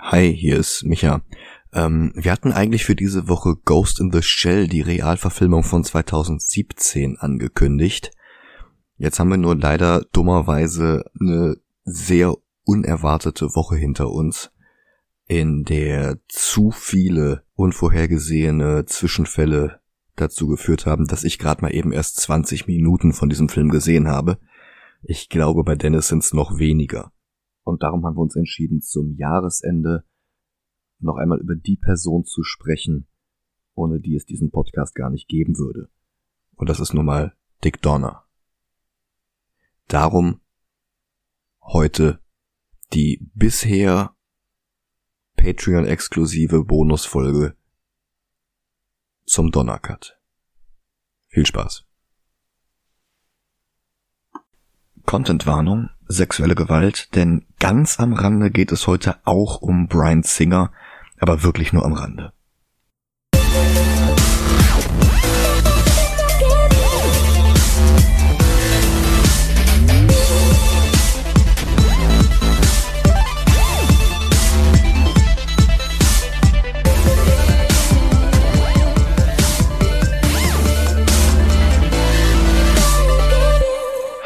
Hi, hier ist Micha. Ähm, wir hatten eigentlich für diese Woche Ghost in the Shell, die Realverfilmung von 2017, angekündigt. Jetzt haben wir nur leider dummerweise eine sehr unerwartete Woche hinter uns, in der zu viele unvorhergesehene Zwischenfälle dazu geführt haben, dass ich gerade mal eben erst 20 Minuten von diesem Film gesehen habe. Ich glaube, bei Dennis sind es noch weniger. Und darum haben wir uns entschieden, zum Jahresende noch einmal über die Person zu sprechen, ohne die es diesen Podcast gar nicht geben würde. Und das ist nun mal Dick Donner. Darum heute die bisher Patreon-exklusive Bonusfolge zum Donnercut. Viel Spaß. Contentwarnung, sexuelle Gewalt, denn ganz am Rande geht es heute auch um Brian Singer, aber wirklich nur am Rande.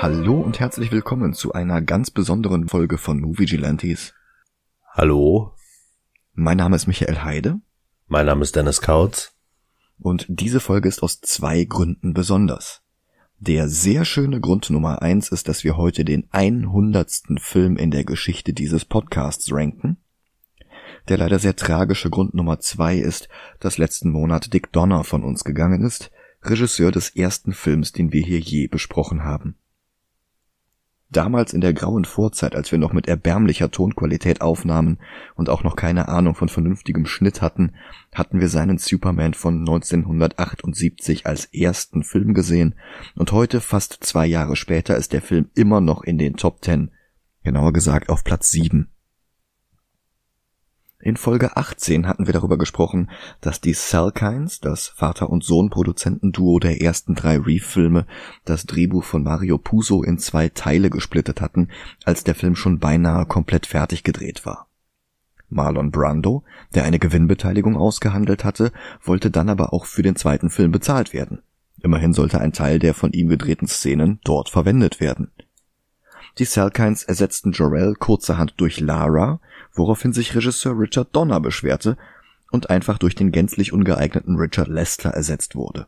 Hallo und herzlich willkommen zu einer ganz besonderen Folge von Movie Gilantes. Hallo, Mein Name ist Michael Heide mein Name ist Dennis Kautz. und diese Folge ist aus zwei Gründen besonders. Der sehr schöne Grund Nummer eins ist, dass wir heute den 100. Film in der Geschichte dieses Podcasts ranken. Der leider sehr tragische Grund Nummer zwei ist, dass letzten Monat Dick Donner von uns gegangen ist, Regisseur des ersten Films, den wir hier je besprochen haben. Damals in der grauen Vorzeit, als wir noch mit erbärmlicher Tonqualität aufnahmen und auch noch keine Ahnung von vernünftigem Schnitt hatten, hatten wir seinen Superman von 1978 als ersten Film gesehen und heute, fast zwei Jahre später, ist der Film immer noch in den Top Ten, genauer gesagt auf Platz 7. In Folge 18 hatten wir darüber gesprochen, dass die Salkinds, das Vater- und Sohn-Produzentenduo der ersten drei Reeve-Filme, das Drehbuch von Mario Puzo in zwei Teile gesplittet hatten, als der Film schon beinahe komplett fertig gedreht war. Marlon Brando, der eine Gewinnbeteiligung ausgehandelt hatte, wollte dann aber auch für den zweiten Film bezahlt werden. Immerhin sollte ein Teil der von ihm gedrehten Szenen dort verwendet werden. Die Salkinds ersetzten Jorel kurzerhand durch Lara, woraufhin sich Regisseur Richard Donner beschwerte und einfach durch den gänzlich ungeeigneten Richard Lester ersetzt wurde.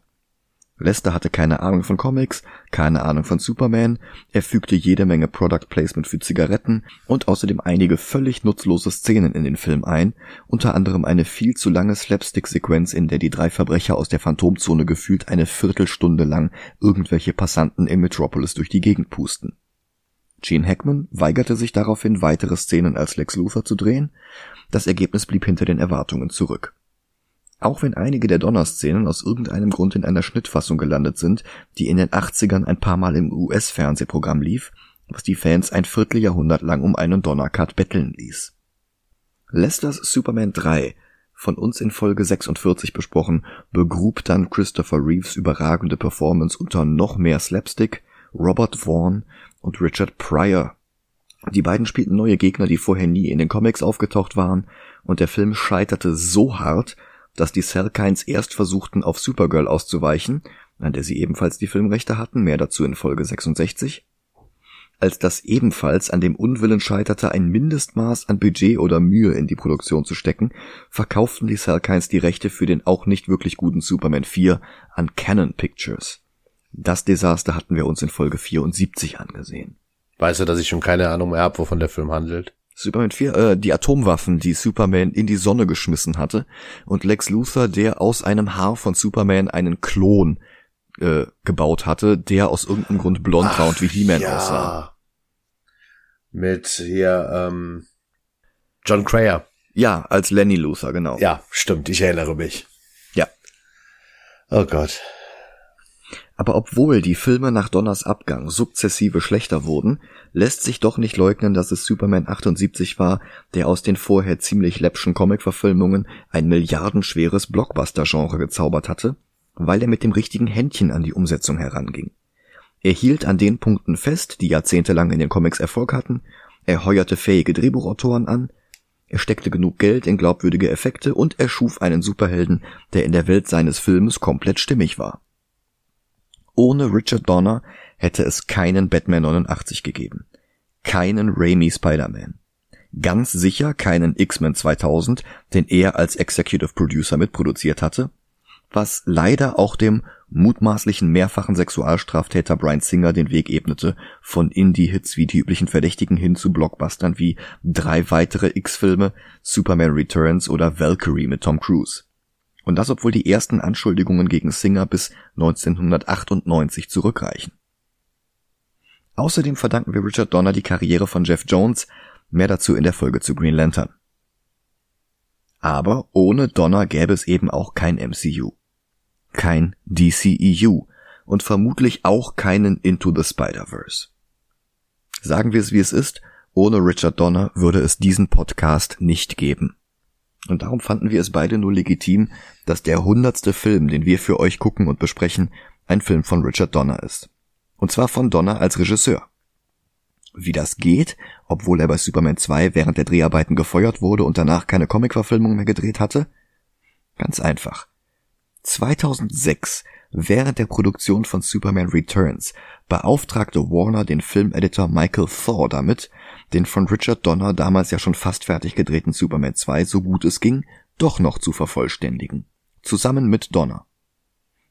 Lester hatte keine Ahnung von Comics, keine Ahnung von Superman, er fügte jede Menge Product Placement für Zigaretten und außerdem einige völlig nutzlose Szenen in den Film ein, unter anderem eine viel zu lange Slapstick-Sequenz, in der die drei Verbrecher aus der Phantomzone gefühlt eine Viertelstunde lang irgendwelche Passanten im Metropolis durch die Gegend pusten. Gene Hackman weigerte sich daraufhin, weitere Szenen als Lex Luthor zu drehen. Das Ergebnis blieb hinter den Erwartungen zurück. Auch wenn einige der Donner-Szenen aus irgendeinem Grund in einer Schnittfassung gelandet sind, die in den 80ern ein paar Mal im US-Fernsehprogramm lief, was die Fans ein Vierteljahrhundert lang um einen Donner-Cut betteln ließ. Lesters Superman 3, von uns in Folge 46 besprochen, begrub dann Christopher Reeves überragende Performance unter noch mehr Slapstick, Robert Vaughn und Richard Pryor. Die beiden spielten neue Gegner, die vorher nie in den Comics aufgetaucht waren, und der Film scheiterte so hart, dass die Salkinds erst versuchten, auf Supergirl auszuweichen, an der sie ebenfalls die Filmrechte hatten, mehr dazu in Folge 66, als dass ebenfalls an dem Unwillen scheiterte, ein Mindestmaß an Budget oder Mühe in die Produktion zu stecken, verkauften die Salkinds die Rechte für den auch nicht wirklich guten Superman 4 an Canon Pictures. Das Desaster hatten wir uns in Folge 74 angesehen. Weißt du, dass ich schon keine Ahnung mehr habe, wovon der Film handelt? Superman 4, äh, die Atomwaffen, die Superman in die Sonne geschmissen hatte und Lex Luthor, der aus einem Haar von Superman einen Klon äh, gebaut hatte, der aus irgendeinem Grund blond war und wie He-Man ja. aussah. Mit hier, ähm, John Crayer. Ja, als Lenny Luthor, genau. Ja, stimmt, ich erinnere mich. Ja. Oh Gott. Aber obwohl die Filme nach Donners Abgang sukzessive schlechter wurden, lässt sich doch nicht leugnen, dass es Superman 78 war, der aus den vorher ziemlich läppschen Comic-Verfilmungen ein milliardenschweres Blockbuster-Genre gezaubert hatte, weil er mit dem richtigen Händchen an die Umsetzung heranging. Er hielt an den Punkten fest, die jahrzehntelang in den Comics Erfolg hatten, er heuerte fähige Drehbuchautoren an, er steckte genug Geld in glaubwürdige Effekte und er schuf einen Superhelden, der in der Welt seines Filmes komplett stimmig war. Ohne Richard Donner hätte es keinen Batman 89 gegeben, keinen Raimi Spider-Man, ganz sicher keinen X-Men 2000, den er als Executive Producer mitproduziert hatte, was leider auch dem mutmaßlichen mehrfachen Sexualstraftäter Brian Singer den Weg ebnete, von Indie-Hits wie die üblichen Verdächtigen hin zu Blockbustern wie drei weitere X-Filme, Superman Returns oder Valkyrie mit Tom Cruise. Und das obwohl die ersten Anschuldigungen gegen Singer bis 1998 zurückreichen. Außerdem verdanken wir Richard Donner die Karriere von Jeff Jones, mehr dazu in der Folge zu Green Lantern. Aber ohne Donner gäbe es eben auch kein MCU kein DCEU und vermutlich auch keinen Into the Spider-Verse. Sagen wir es wie es ist, ohne Richard Donner würde es diesen Podcast nicht geben. Und darum fanden wir es beide nur legitim, dass der hundertste Film, den wir für euch gucken und besprechen, ein Film von Richard Donner ist. Und zwar von Donner als Regisseur. Wie das geht, obwohl er bei Superman 2 während der Dreharbeiten gefeuert wurde und danach keine Comicverfilmung mehr gedreht hatte? Ganz einfach. 2006, während der Produktion von Superman Returns, beauftragte Warner den Filmeditor Michael Thor damit, den von Richard Donner damals ja schon fast fertig gedrehten Superman 2 so gut es ging, doch noch zu vervollständigen. Zusammen mit Donner.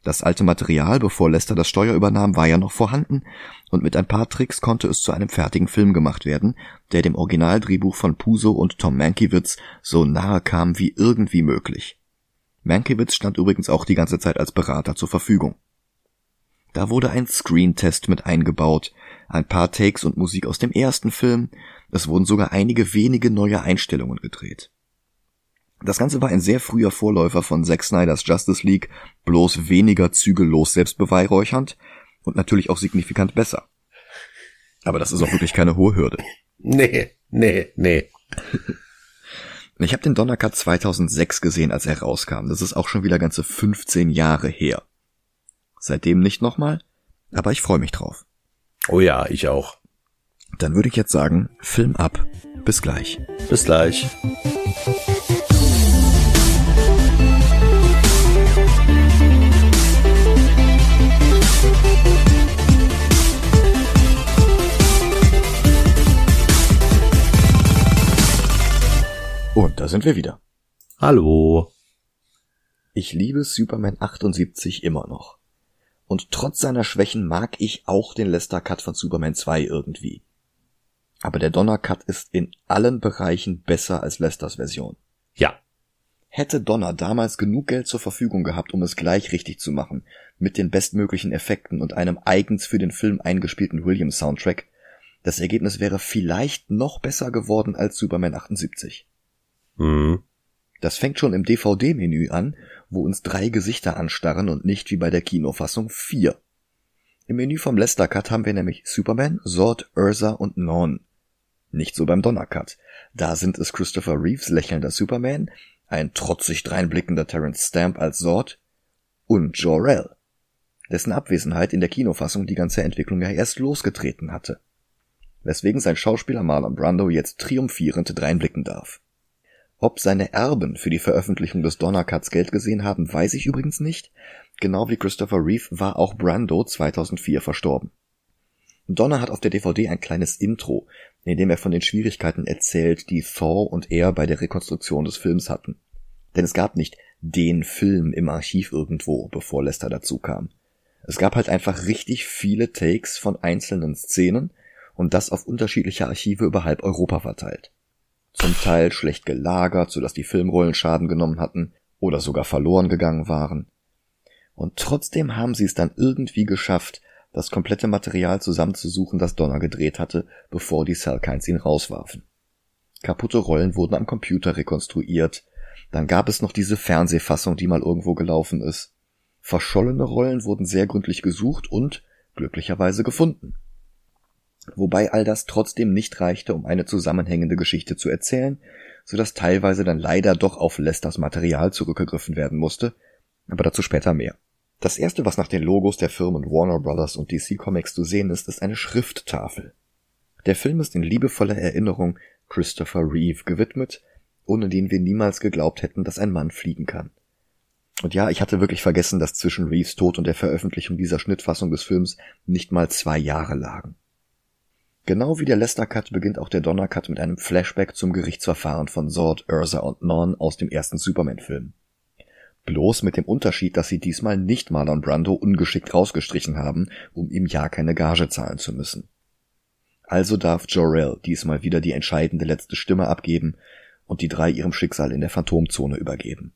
Das alte Material, bevor Lester das Steuer übernahm, war ja noch vorhanden, und mit ein paar Tricks konnte es zu einem fertigen Film gemacht werden, der dem Originaldrehbuch von Puso und Tom Mankiewicz so nahe kam wie irgendwie möglich. Mankiewicz stand übrigens auch die ganze Zeit als Berater zur Verfügung. Da wurde ein Screen-Test mit eingebaut, ein paar Takes und Musik aus dem ersten Film, es wurden sogar einige wenige neue Einstellungen gedreht. Das Ganze war ein sehr früher Vorläufer von Zack Snyders Justice League, bloß weniger zügellos selbstbeweihräuchernd und natürlich auch signifikant besser. Aber das ist auch wirklich keine hohe Hürde. Nee, nee, nee. Ich habe den Donnercut 2006 gesehen, als er rauskam. Das ist auch schon wieder ganze 15 Jahre her. Seitdem nicht nochmal, aber ich freue mich drauf. Oh ja, ich auch. Dann würde ich jetzt sagen, Film ab. Bis gleich. Bis gleich. Und da sind wir wieder. Hallo. Ich liebe Superman 78 immer noch. Und trotz seiner Schwächen mag ich auch den Lester Cut von Superman 2 irgendwie. Aber der Donner Cut ist in allen Bereichen besser als Lesters Version. Ja. Hätte Donner damals genug Geld zur Verfügung gehabt, um es gleich richtig zu machen, mit den bestmöglichen Effekten und einem eigens für den Film eingespielten Williams Soundtrack, das Ergebnis wäre vielleicht noch besser geworden als Superman 78. Mhm. Das fängt schon im DVD-Menü an, wo uns drei Gesichter anstarren und nicht wie bei der Kinofassung vier. Im Menü vom Lester Cut haben wir nämlich Superman, Zord, Ursa und Non. Nicht so beim Donner Cut. Da sind es Christopher Reeves lächelnder Superman, ein trotzig dreinblickender Terence Stamp als Zord und Jor-El, dessen Abwesenheit in der Kinofassung die ganze Entwicklung ja erst losgetreten hatte. Weswegen sein Schauspieler Marlon Brando jetzt triumphierend dreinblicken darf. Ob seine Erben für die Veröffentlichung des Donnercuts Geld gesehen haben, weiß ich übrigens nicht. Genau wie Christopher Reeve war auch Brando 2004 verstorben. Donner hat auf der DVD ein kleines Intro, in dem er von den Schwierigkeiten erzählt, die Thor und er bei der Rekonstruktion des Films hatten. Denn es gab nicht den Film im Archiv irgendwo, bevor Lester dazu kam. Es gab halt einfach richtig viele Takes von einzelnen Szenen und das auf unterschiedliche Archive über halb Europa verteilt zum Teil schlecht gelagert, sodass die Filmrollen Schaden genommen hatten oder sogar verloren gegangen waren. Und trotzdem haben sie es dann irgendwie geschafft, das komplette Material zusammenzusuchen, das Donner gedreht hatte, bevor die Cellkines ihn rauswarfen. Kaputte Rollen wurden am Computer rekonstruiert, dann gab es noch diese Fernsehfassung, die mal irgendwo gelaufen ist. Verschollene Rollen wurden sehr gründlich gesucht und glücklicherweise gefunden wobei all das trotzdem nicht reichte, um eine zusammenhängende Geschichte zu erzählen, so dass teilweise dann leider doch auf Lesters Material zurückgegriffen werden musste, aber dazu später mehr. Das erste, was nach den Logos der Firmen Warner Brothers und DC Comics zu sehen ist, ist eine Schrifttafel. Der Film ist in liebevoller Erinnerung Christopher Reeve gewidmet, ohne den wir niemals geglaubt hätten, dass ein Mann fliegen kann. Und ja, ich hatte wirklich vergessen, dass zwischen Reeves Tod und der Veröffentlichung dieser Schnittfassung des Films nicht mal zwei Jahre lagen. Genau wie der Lester Cut beginnt auch der Donner Cut mit einem Flashback zum Gerichtsverfahren von Zord, Ursa und Non aus dem ersten Superman-Film. Bloß mit dem Unterschied, dass sie diesmal nicht Marlon Brando ungeschickt rausgestrichen haben, um ihm ja keine Gage zahlen zu müssen. Also darf Jor-El diesmal wieder die entscheidende letzte Stimme abgeben und die drei ihrem Schicksal in der Phantomzone übergeben.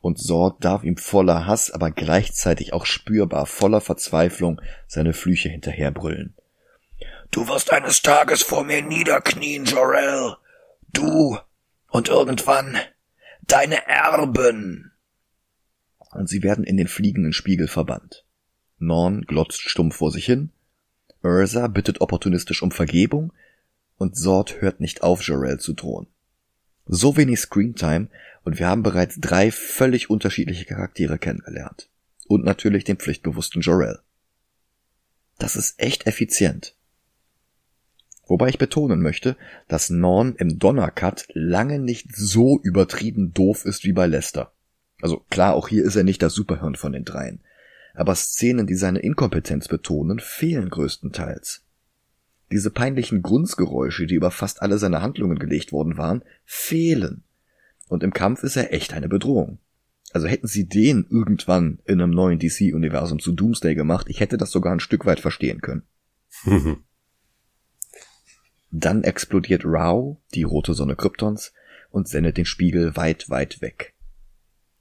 Und Zord darf ihm voller Hass, aber gleichzeitig auch spürbar voller Verzweiflung seine Flüche hinterherbrüllen. Du wirst eines Tages vor mir niederknien, Jor-El. Du und irgendwann deine Erben. Und sie werden in den fliegenden Spiegel verbannt. Norn glotzt stumpf vor sich hin, Ursa bittet opportunistisch um Vergebung und Zord hört nicht auf, Jorel zu drohen. So wenig Screentime und wir haben bereits drei völlig unterschiedliche Charaktere kennengelernt. Und natürlich den pflichtbewussten Jorel. Das ist echt effizient. Wobei ich betonen möchte, dass Norn im Donnercut lange nicht so übertrieben doof ist wie bei Lester. Also klar, auch hier ist er nicht das Superhirn von den dreien. Aber Szenen, die seine Inkompetenz betonen, fehlen größtenteils. Diese peinlichen Grunzgeräusche, die über fast alle seine Handlungen gelegt worden waren, fehlen. Und im Kampf ist er echt eine Bedrohung. Also hätten sie den irgendwann in einem neuen DC-Universum zu Doomsday gemacht, ich hätte das sogar ein Stück weit verstehen können. Dann explodiert Rao, die rote Sonne Kryptons, und sendet den Spiegel weit, weit weg.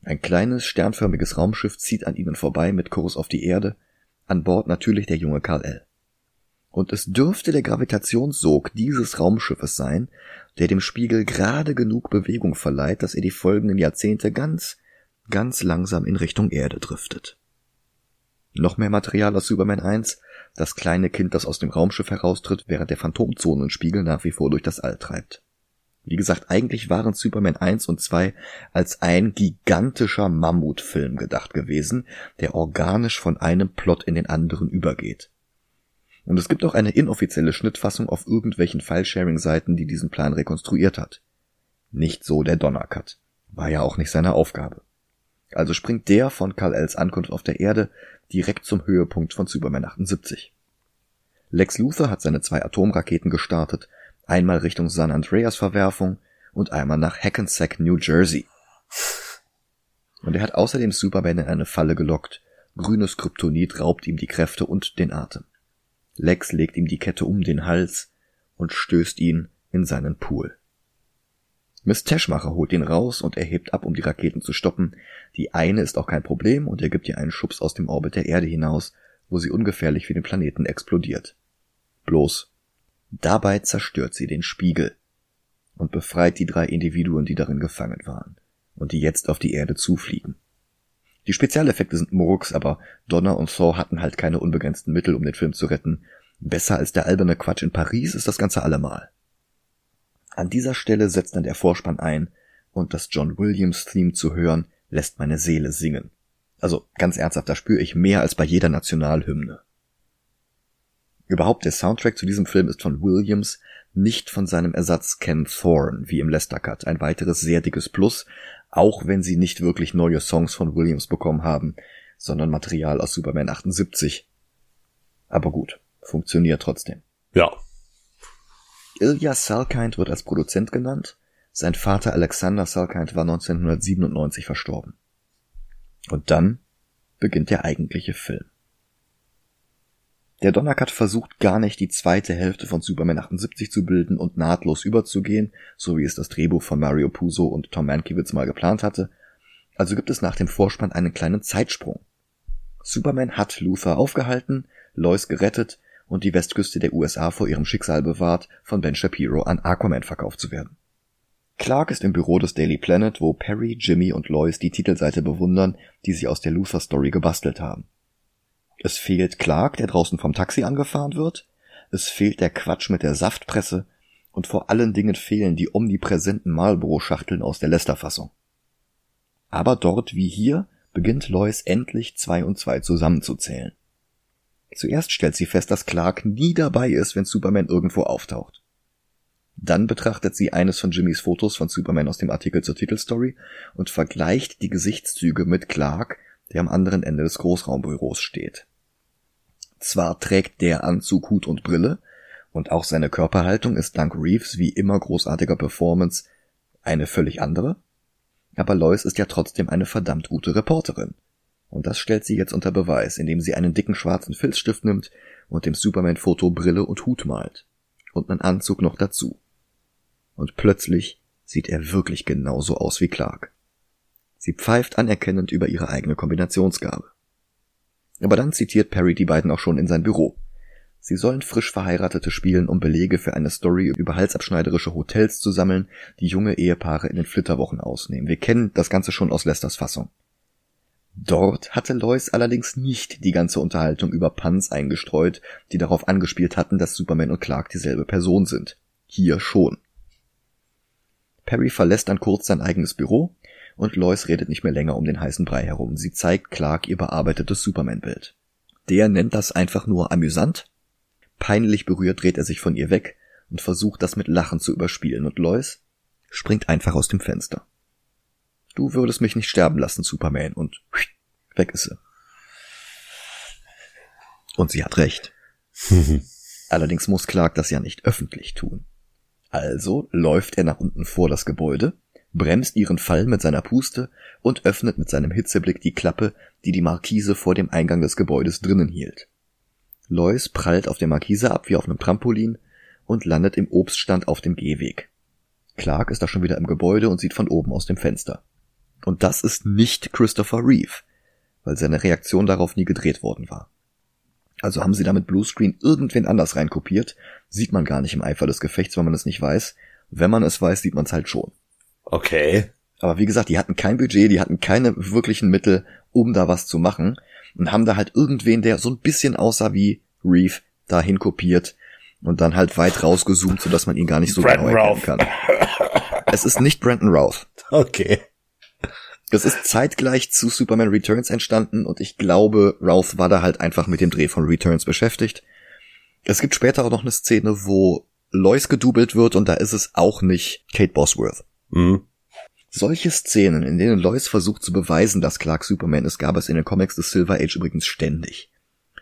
Ein kleines, sternförmiges Raumschiff zieht an ihnen vorbei mit Kurs auf die Erde, an Bord natürlich der junge Karl-L. Und es dürfte der Gravitationssog dieses Raumschiffes sein, der dem Spiegel gerade genug Bewegung verleiht, dass er die folgenden Jahrzehnte ganz, ganz langsam in Richtung Erde driftet. Noch mehr Material aus Superman 1, das kleine Kind, das aus dem Raumschiff heraustritt, während der Phantomzonenspiegel nach wie vor durch das All treibt. Wie gesagt, eigentlich waren Superman 1 und 2 als ein gigantischer Mammutfilm gedacht gewesen, der organisch von einem Plot in den anderen übergeht. Und es gibt auch eine inoffizielle Schnittfassung auf irgendwelchen File-Sharing-Seiten, die diesen Plan rekonstruiert hat. Nicht so der Donnercut. War ja auch nicht seine Aufgabe. Also springt der von Kal-Els Ankunft auf der Erde direkt zum Höhepunkt von Superman 78. Lex Luthor hat seine zwei Atomraketen gestartet, einmal Richtung San Andreas Verwerfung und einmal nach Hackensack, New Jersey. Und er hat außerdem Superman in eine Falle gelockt. Grünes Kryptonit raubt ihm die Kräfte und den Atem. Lex legt ihm die Kette um den Hals und stößt ihn in seinen Pool. Miss Teschmacher holt ihn raus und er hebt ab, um die Raketen zu stoppen. Die eine ist auch kein Problem und er gibt ihr einen Schubs aus dem Orbit der Erde hinaus, wo sie ungefährlich für den Planeten explodiert. Bloß, dabei zerstört sie den Spiegel und befreit die drei Individuen, die darin gefangen waren und die jetzt auf die Erde zufliegen. Die Spezialeffekte sind Murks, aber Donner und Thor hatten halt keine unbegrenzten Mittel, um den Film zu retten. Besser als der alberne Quatsch in Paris ist das Ganze allemal. An dieser Stelle setzt dann der Vorspann ein und das John Williams Theme zu hören, lässt meine Seele singen. Also ganz ernsthaft, da spüre ich mehr als bei jeder Nationalhymne. Überhaupt der Soundtrack zu diesem Film ist von Williams, nicht von seinem Ersatz Ken Thorne, wie im Lester Cut. Ein weiteres sehr dickes Plus, auch wenn sie nicht wirklich neue Songs von Williams bekommen haben, sondern Material aus Superman 78. Aber gut, funktioniert trotzdem. Ja, Ilya Salkind wird als Produzent genannt. Sein Vater Alexander Salkind war 1997 verstorben. Und dann beginnt der eigentliche Film. Der Donnercut versucht gar nicht die zweite Hälfte von Superman 78 zu bilden und nahtlos überzugehen, so wie es das Drehbuch von Mario Puzo und Tom Mankiewicz mal geplant hatte. Also gibt es nach dem Vorspann einen kleinen Zeitsprung. Superman hat Luther aufgehalten, Lois gerettet und die Westküste der USA vor ihrem Schicksal bewahrt, von Ben Shapiro an Aquaman verkauft zu werden. Clark ist im Büro des Daily Planet, wo Perry, Jimmy und Lois die Titelseite bewundern, die sie aus der Luther Story gebastelt haben. Es fehlt Clark, der draußen vom Taxi angefahren wird, es fehlt der Quatsch mit der Saftpresse und vor allen Dingen fehlen die omnipräsenten Marlboro-Schachteln aus der Lester-Fassung. Aber dort wie hier beginnt Lois endlich zwei und zwei zusammenzuzählen. Zuerst stellt sie fest, dass Clark nie dabei ist, wenn Superman irgendwo auftaucht. Dann betrachtet sie eines von Jimmys Fotos von Superman aus dem Artikel zur Titelstory und vergleicht die Gesichtszüge mit Clark, der am anderen Ende des Großraumbüros steht. Zwar trägt der Anzug, Hut und Brille, und auch seine Körperhaltung ist dank Reeves wie immer großartiger Performance eine völlig andere, aber Lois ist ja trotzdem eine verdammt gute Reporterin. Und das stellt sie jetzt unter Beweis, indem sie einen dicken schwarzen Filzstift nimmt und dem Superman-Foto Brille und Hut malt. Und einen Anzug noch dazu. Und plötzlich sieht er wirklich genauso aus wie Clark. Sie pfeift anerkennend über ihre eigene Kombinationsgabe. Aber dann zitiert Perry die beiden auch schon in sein Büro. Sie sollen frisch Verheiratete spielen, um Belege für eine Story über halsabschneiderische Hotels zu sammeln, die junge Ehepaare in den Flitterwochen ausnehmen. Wir kennen das Ganze schon aus Lesters Fassung. Dort hatte Lois allerdings nicht die ganze Unterhaltung über Puns eingestreut, die darauf angespielt hatten, dass Superman und Clark dieselbe Person sind. Hier schon. Perry verlässt dann kurz sein eigenes Büro und Lois redet nicht mehr länger um den heißen Brei herum. Sie zeigt Clark ihr bearbeitetes Superman-Bild. Der nennt das einfach nur amüsant. Peinlich berührt dreht er sich von ihr weg und versucht das mit Lachen zu überspielen und Lois springt einfach aus dem Fenster. Du würdest mich nicht sterben lassen, Superman, und weg ist sie. Und sie hat recht. Allerdings muss Clark das ja nicht öffentlich tun. Also läuft er nach unten vor das Gebäude, bremst ihren Fall mit seiner Puste und öffnet mit seinem Hitzeblick die Klappe, die die Markise vor dem Eingang des Gebäudes drinnen hielt. Lois prallt auf der Markise ab wie auf einem Trampolin und landet im Obststand auf dem Gehweg. Clark ist da schon wieder im Gebäude und sieht von oben aus dem Fenster. Und das ist nicht Christopher Reeve, weil seine Reaktion darauf nie gedreht worden war. Also haben sie damit Bluescreen irgendwen anders reinkopiert, sieht man gar nicht im Eifer des Gefechts, wenn man es nicht weiß. Wenn man es weiß, sieht man es halt schon. Okay. Aber wie gesagt, die hatten kein Budget, die hatten keine wirklichen Mittel, um da was zu machen und haben da halt irgendwen, der so ein bisschen aussah wie Reeve, dahin kopiert und dann halt weit rausgezoomt, sodass man ihn gar nicht so Brandon genau erkennen kann. Es ist nicht Brandon Routh. Okay. Es ist zeitgleich zu Superman Returns entstanden und ich glaube, Routh war da halt einfach mit dem Dreh von Returns beschäftigt. Es gibt später auch noch eine Szene, wo Lois gedoubelt wird und da ist es auch nicht Kate Bosworth. Mhm. Solche Szenen, in denen Lois versucht zu beweisen, dass Clark Superman ist, gab es in den Comics des Silver Age übrigens ständig.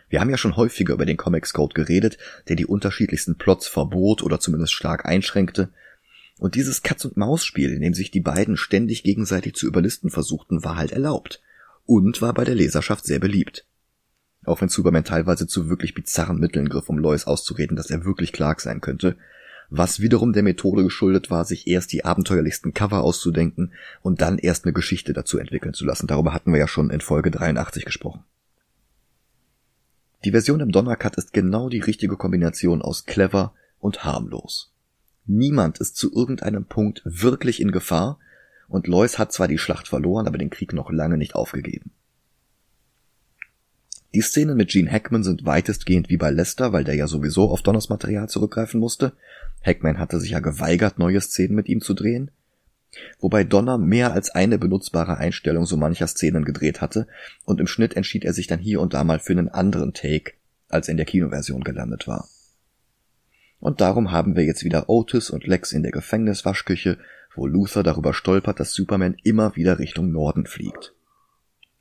Wir haben ja schon häufiger über den Comics Code geredet, der die unterschiedlichsten Plots verbot oder zumindest stark einschränkte, und dieses Katz-und-Maus-Spiel, in dem sich die beiden ständig gegenseitig zu überlisten versuchten, war halt erlaubt. Und war bei der Leserschaft sehr beliebt. Auch wenn Superman teilweise zu wirklich bizarren Mitteln griff, um Lois auszureden, dass er wirklich Clark sein könnte, was wiederum der Methode geschuldet war, sich erst die abenteuerlichsten Cover auszudenken und dann erst eine Geschichte dazu entwickeln zu lassen. Darüber hatten wir ja schon in Folge 83 gesprochen. Die Version im Donnercut ist genau die richtige Kombination aus clever und harmlos. Niemand ist zu irgendeinem Punkt wirklich in Gefahr, und Lois hat zwar die Schlacht verloren, aber den Krieg noch lange nicht aufgegeben. Die Szenen mit Gene Hackman sind weitestgehend wie bei Lester, weil der ja sowieso auf Donners Material zurückgreifen musste. Hackman hatte sich ja geweigert, neue Szenen mit ihm zu drehen. Wobei Donner mehr als eine benutzbare Einstellung so mancher Szenen gedreht hatte und im Schnitt entschied er sich dann hier und da mal für einen anderen Take, als in der Kinoversion gelandet war. Und darum haben wir jetzt wieder Otis und Lex in der Gefängniswaschküche, wo Luther darüber stolpert, dass Superman immer wieder Richtung Norden fliegt.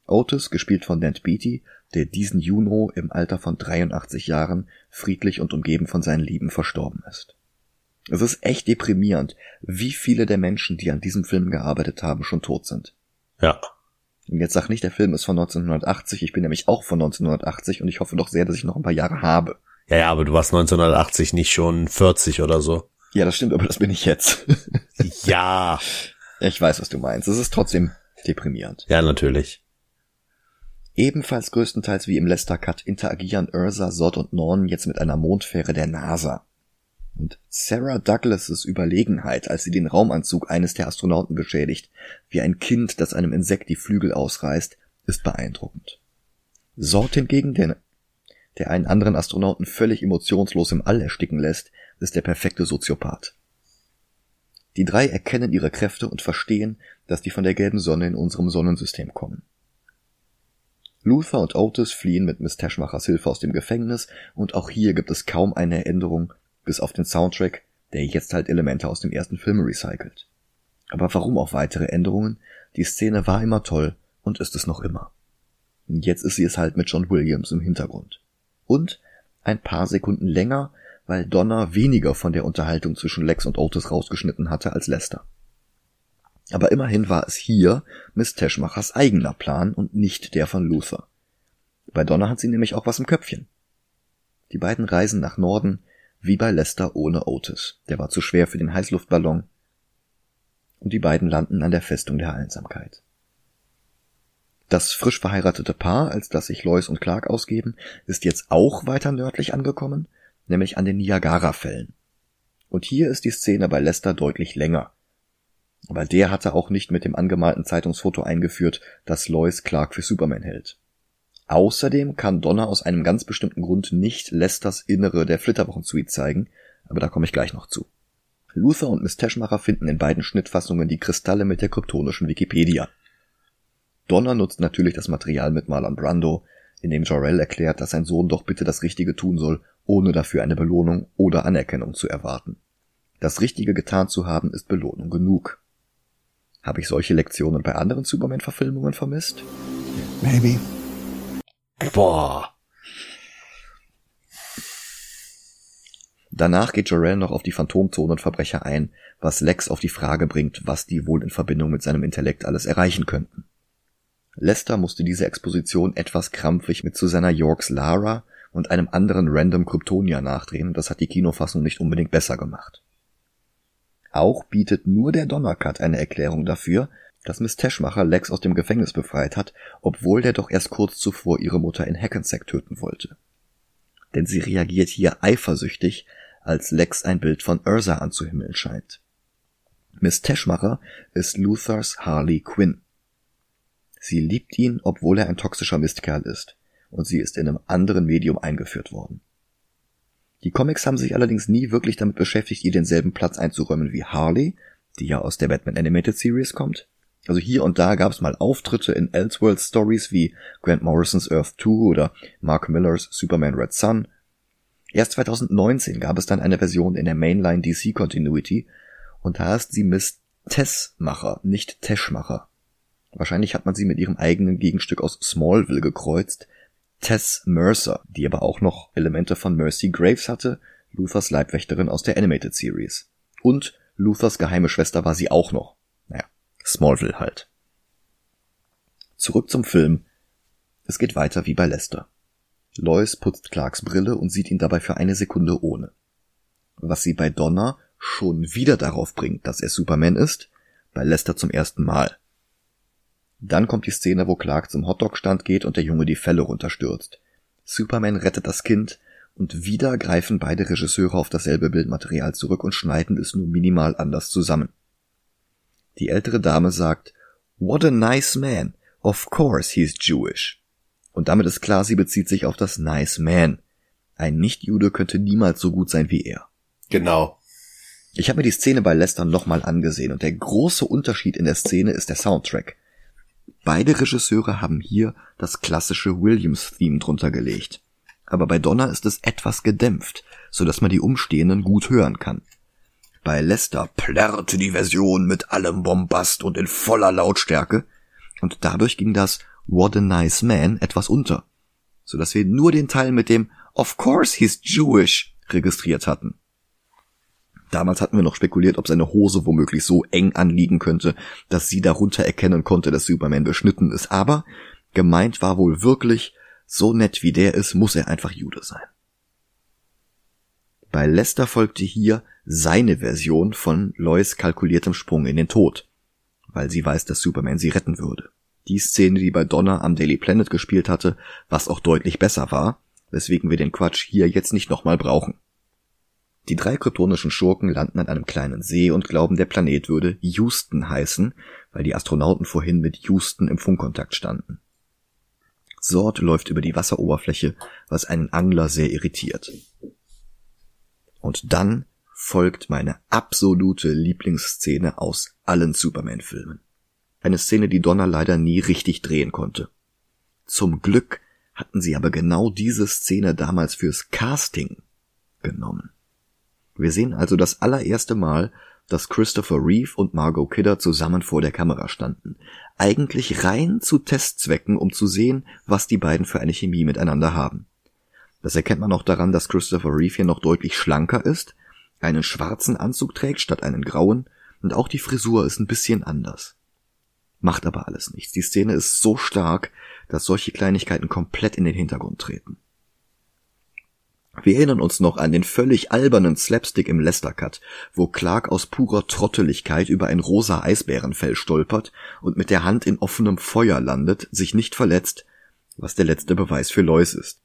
Otis, gespielt von Ned Beatty, der diesen Juno im Alter von 83 Jahren friedlich und umgeben von seinen Lieben verstorben ist. Es ist echt deprimierend, wie viele der Menschen, die an diesem Film gearbeitet haben, schon tot sind. Ja. Und jetzt sag nicht, der Film ist von 1980, ich bin nämlich auch von 1980 und ich hoffe doch sehr, dass ich noch ein paar Jahre habe. Ja, ja, aber du warst 1980 nicht schon 40 oder so. Ja, das stimmt, aber das bin ich jetzt. ja. Ich weiß, was du meinst. Es ist trotzdem deprimierend. Ja, natürlich. Ebenfalls größtenteils wie im Lester Cut interagieren Ursa, Sod und Norn jetzt mit einer Mondfähre der NASA. Und Sarah Douglas' Überlegenheit, als sie den Raumanzug eines der Astronauten beschädigt, wie ein Kind, das einem Insekt die Flügel ausreißt, ist beeindruckend. Sord hingegen, der der einen anderen Astronauten völlig emotionslos im All ersticken lässt, ist der perfekte Soziopath. Die drei erkennen ihre Kräfte und verstehen, dass die von der gelben Sonne in unserem Sonnensystem kommen. Luther und Otis fliehen mit Miss Teschmachers Hilfe aus dem Gefängnis und auch hier gibt es kaum eine Änderung, bis auf den Soundtrack, der jetzt halt Elemente aus dem ersten Film recycelt. Aber warum auch weitere Änderungen? Die Szene war immer toll und ist es noch immer. Und jetzt ist sie es halt mit John Williams im Hintergrund. Und ein paar Sekunden länger, weil Donner weniger von der Unterhaltung zwischen Lex und Otis rausgeschnitten hatte als Lester. Aber immerhin war es hier Miss Teschmachers eigener Plan und nicht der von Luther. Bei Donner hat sie nämlich auch was im Köpfchen. Die beiden reisen nach Norden, wie bei Lester ohne Otis. Der war zu schwer für den Heißluftballon. Und die beiden landen an der Festung der Einsamkeit. Das frisch verheiratete Paar, als das sich Lois und Clark ausgeben, ist jetzt auch weiter nördlich angekommen, nämlich an den Niagara-Fällen. Und hier ist die Szene bei Lester deutlich länger. Aber der hatte auch nicht mit dem angemalten Zeitungsfoto eingeführt, dass Lois Clark für Superman hält. Außerdem kann Donner aus einem ganz bestimmten Grund nicht Lesters Innere der Flitterwochen-Suite zeigen, aber da komme ich gleich noch zu. Luther und Miss Teschmacher finden in beiden Schnittfassungen die Kristalle mit der kryptonischen Wikipedia. Donner nutzt natürlich das Material mit Marlon Brando, in dem Jorel erklärt, dass sein Sohn doch bitte das Richtige tun soll, ohne dafür eine Belohnung oder Anerkennung zu erwarten. Das Richtige getan zu haben, ist Belohnung genug. Habe ich solche Lektionen bei anderen Superman-Verfilmungen vermisst? Maybe. Boah. Danach geht Jorel noch auf die Phantomzonenverbrecher ein, was Lex auf die Frage bringt, was die wohl in Verbindung mit seinem Intellekt alles erreichen könnten. Lester musste diese Exposition etwas krampfig mit Susanna Yorks Lara und einem anderen random Kryptonier nachdrehen, das hat die Kinofassung nicht unbedingt besser gemacht. Auch bietet nur der Donnercut eine Erklärung dafür, dass Miss Teschmacher Lex aus dem Gefängnis befreit hat, obwohl der doch erst kurz zuvor ihre Mutter in Hackensack töten wollte. Denn sie reagiert hier eifersüchtig, als Lex ein Bild von Ursa anzuhimmeln scheint. Miss Teschmacher ist Luthers Harley Quinn. Sie liebt ihn, obwohl er ein toxischer Mistkerl ist, und sie ist in einem anderen Medium eingeführt worden. Die Comics haben sich allerdings nie wirklich damit beschäftigt, ihr denselben Platz einzuräumen wie Harley, die ja aus der Batman Animated Series kommt. Also hier und da gab es mal Auftritte in Elseworld Stories wie Grant Morrisons Earth 2 oder Mark Millers Superman Red Sun. Erst 2019 gab es dann eine Version in der Mainline DC Continuity und da ist sie Miss Tessmacher, nicht Teschmacher. Wahrscheinlich hat man sie mit ihrem eigenen Gegenstück aus Smallville gekreuzt, Tess Mercer, die aber auch noch Elemente von Mercy Graves hatte, Luthers Leibwächterin aus der Animated Series. Und Luthers geheime Schwester war sie auch noch. Naja, Smallville halt. Zurück zum Film. Es geht weiter wie bei Lester. Lois putzt Clarks Brille und sieht ihn dabei für eine Sekunde ohne. Was sie bei Donna schon wieder darauf bringt, dass er Superman ist, bei Lester zum ersten Mal. Dann kommt die Szene, wo Clark zum Hotdog-Stand geht und der Junge die Fälle runterstürzt. Superman rettet das Kind und wieder greifen beide Regisseure auf dasselbe Bildmaterial zurück und schneiden es nur minimal anders zusammen. Die ältere Dame sagt, What a nice man. Of course he's Jewish. Und damit ist klar, sie bezieht sich auf das Nice Man. Ein Nichtjude könnte niemals so gut sein wie er. Genau. Ich habe mir die Szene bei Lester nochmal angesehen und der große Unterschied in der Szene ist der Soundtrack. Beide Regisseure haben hier das klassische Williams-Theme drunter gelegt. Aber bei Donner ist es etwas gedämpft, so dass man die Umstehenden gut hören kann. Bei Lester plärrte die Version mit allem Bombast und in voller Lautstärke, und dadurch ging das What a Nice Man etwas unter, so dass wir nur den Teil mit dem Of course he's Jewish registriert hatten. Damals hatten wir noch spekuliert, ob seine Hose womöglich so eng anliegen könnte, dass sie darunter erkennen konnte, dass Superman beschnitten ist. Aber gemeint war wohl wirklich, so nett wie der ist, muss er einfach Jude sein. Bei Lester folgte hier seine Version von Lois kalkuliertem Sprung in den Tod, weil sie weiß, dass Superman sie retten würde. Die Szene, die bei Donner am Daily Planet gespielt hatte, was auch deutlich besser war, weswegen wir den Quatsch hier jetzt nicht nochmal brauchen. Die drei kryptonischen Schurken landen an einem kleinen See und glauben, der Planet würde Houston heißen, weil die Astronauten vorhin mit Houston im Funkkontakt standen. Sort läuft über die Wasseroberfläche, was einen Angler sehr irritiert. Und dann folgt meine absolute Lieblingsszene aus allen Superman-Filmen. Eine Szene, die Donner leider nie richtig drehen konnte. Zum Glück hatten sie aber genau diese Szene damals fürs Casting genommen. Wir sehen also das allererste Mal, dass Christopher Reeve und Margot Kidder zusammen vor der Kamera standen. Eigentlich rein zu Testzwecken, um zu sehen, was die beiden für eine Chemie miteinander haben. Das erkennt man auch daran, dass Christopher Reeve hier noch deutlich schlanker ist, einen schwarzen Anzug trägt statt einen grauen und auch die Frisur ist ein bisschen anders. Macht aber alles nichts. Die Szene ist so stark, dass solche Kleinigkeiten komplett in den Hintergrund treten. Wir erinnern uns noch an den völlig albernen Slapstick im Lester Cut, wo Clark aus purer Trotteligkeit über ein rosa Eisbärenfell stolpert und mit der Hand in offenem Feuer landet, sich nicht verletzt, was der letzte Beweis für Lois ist.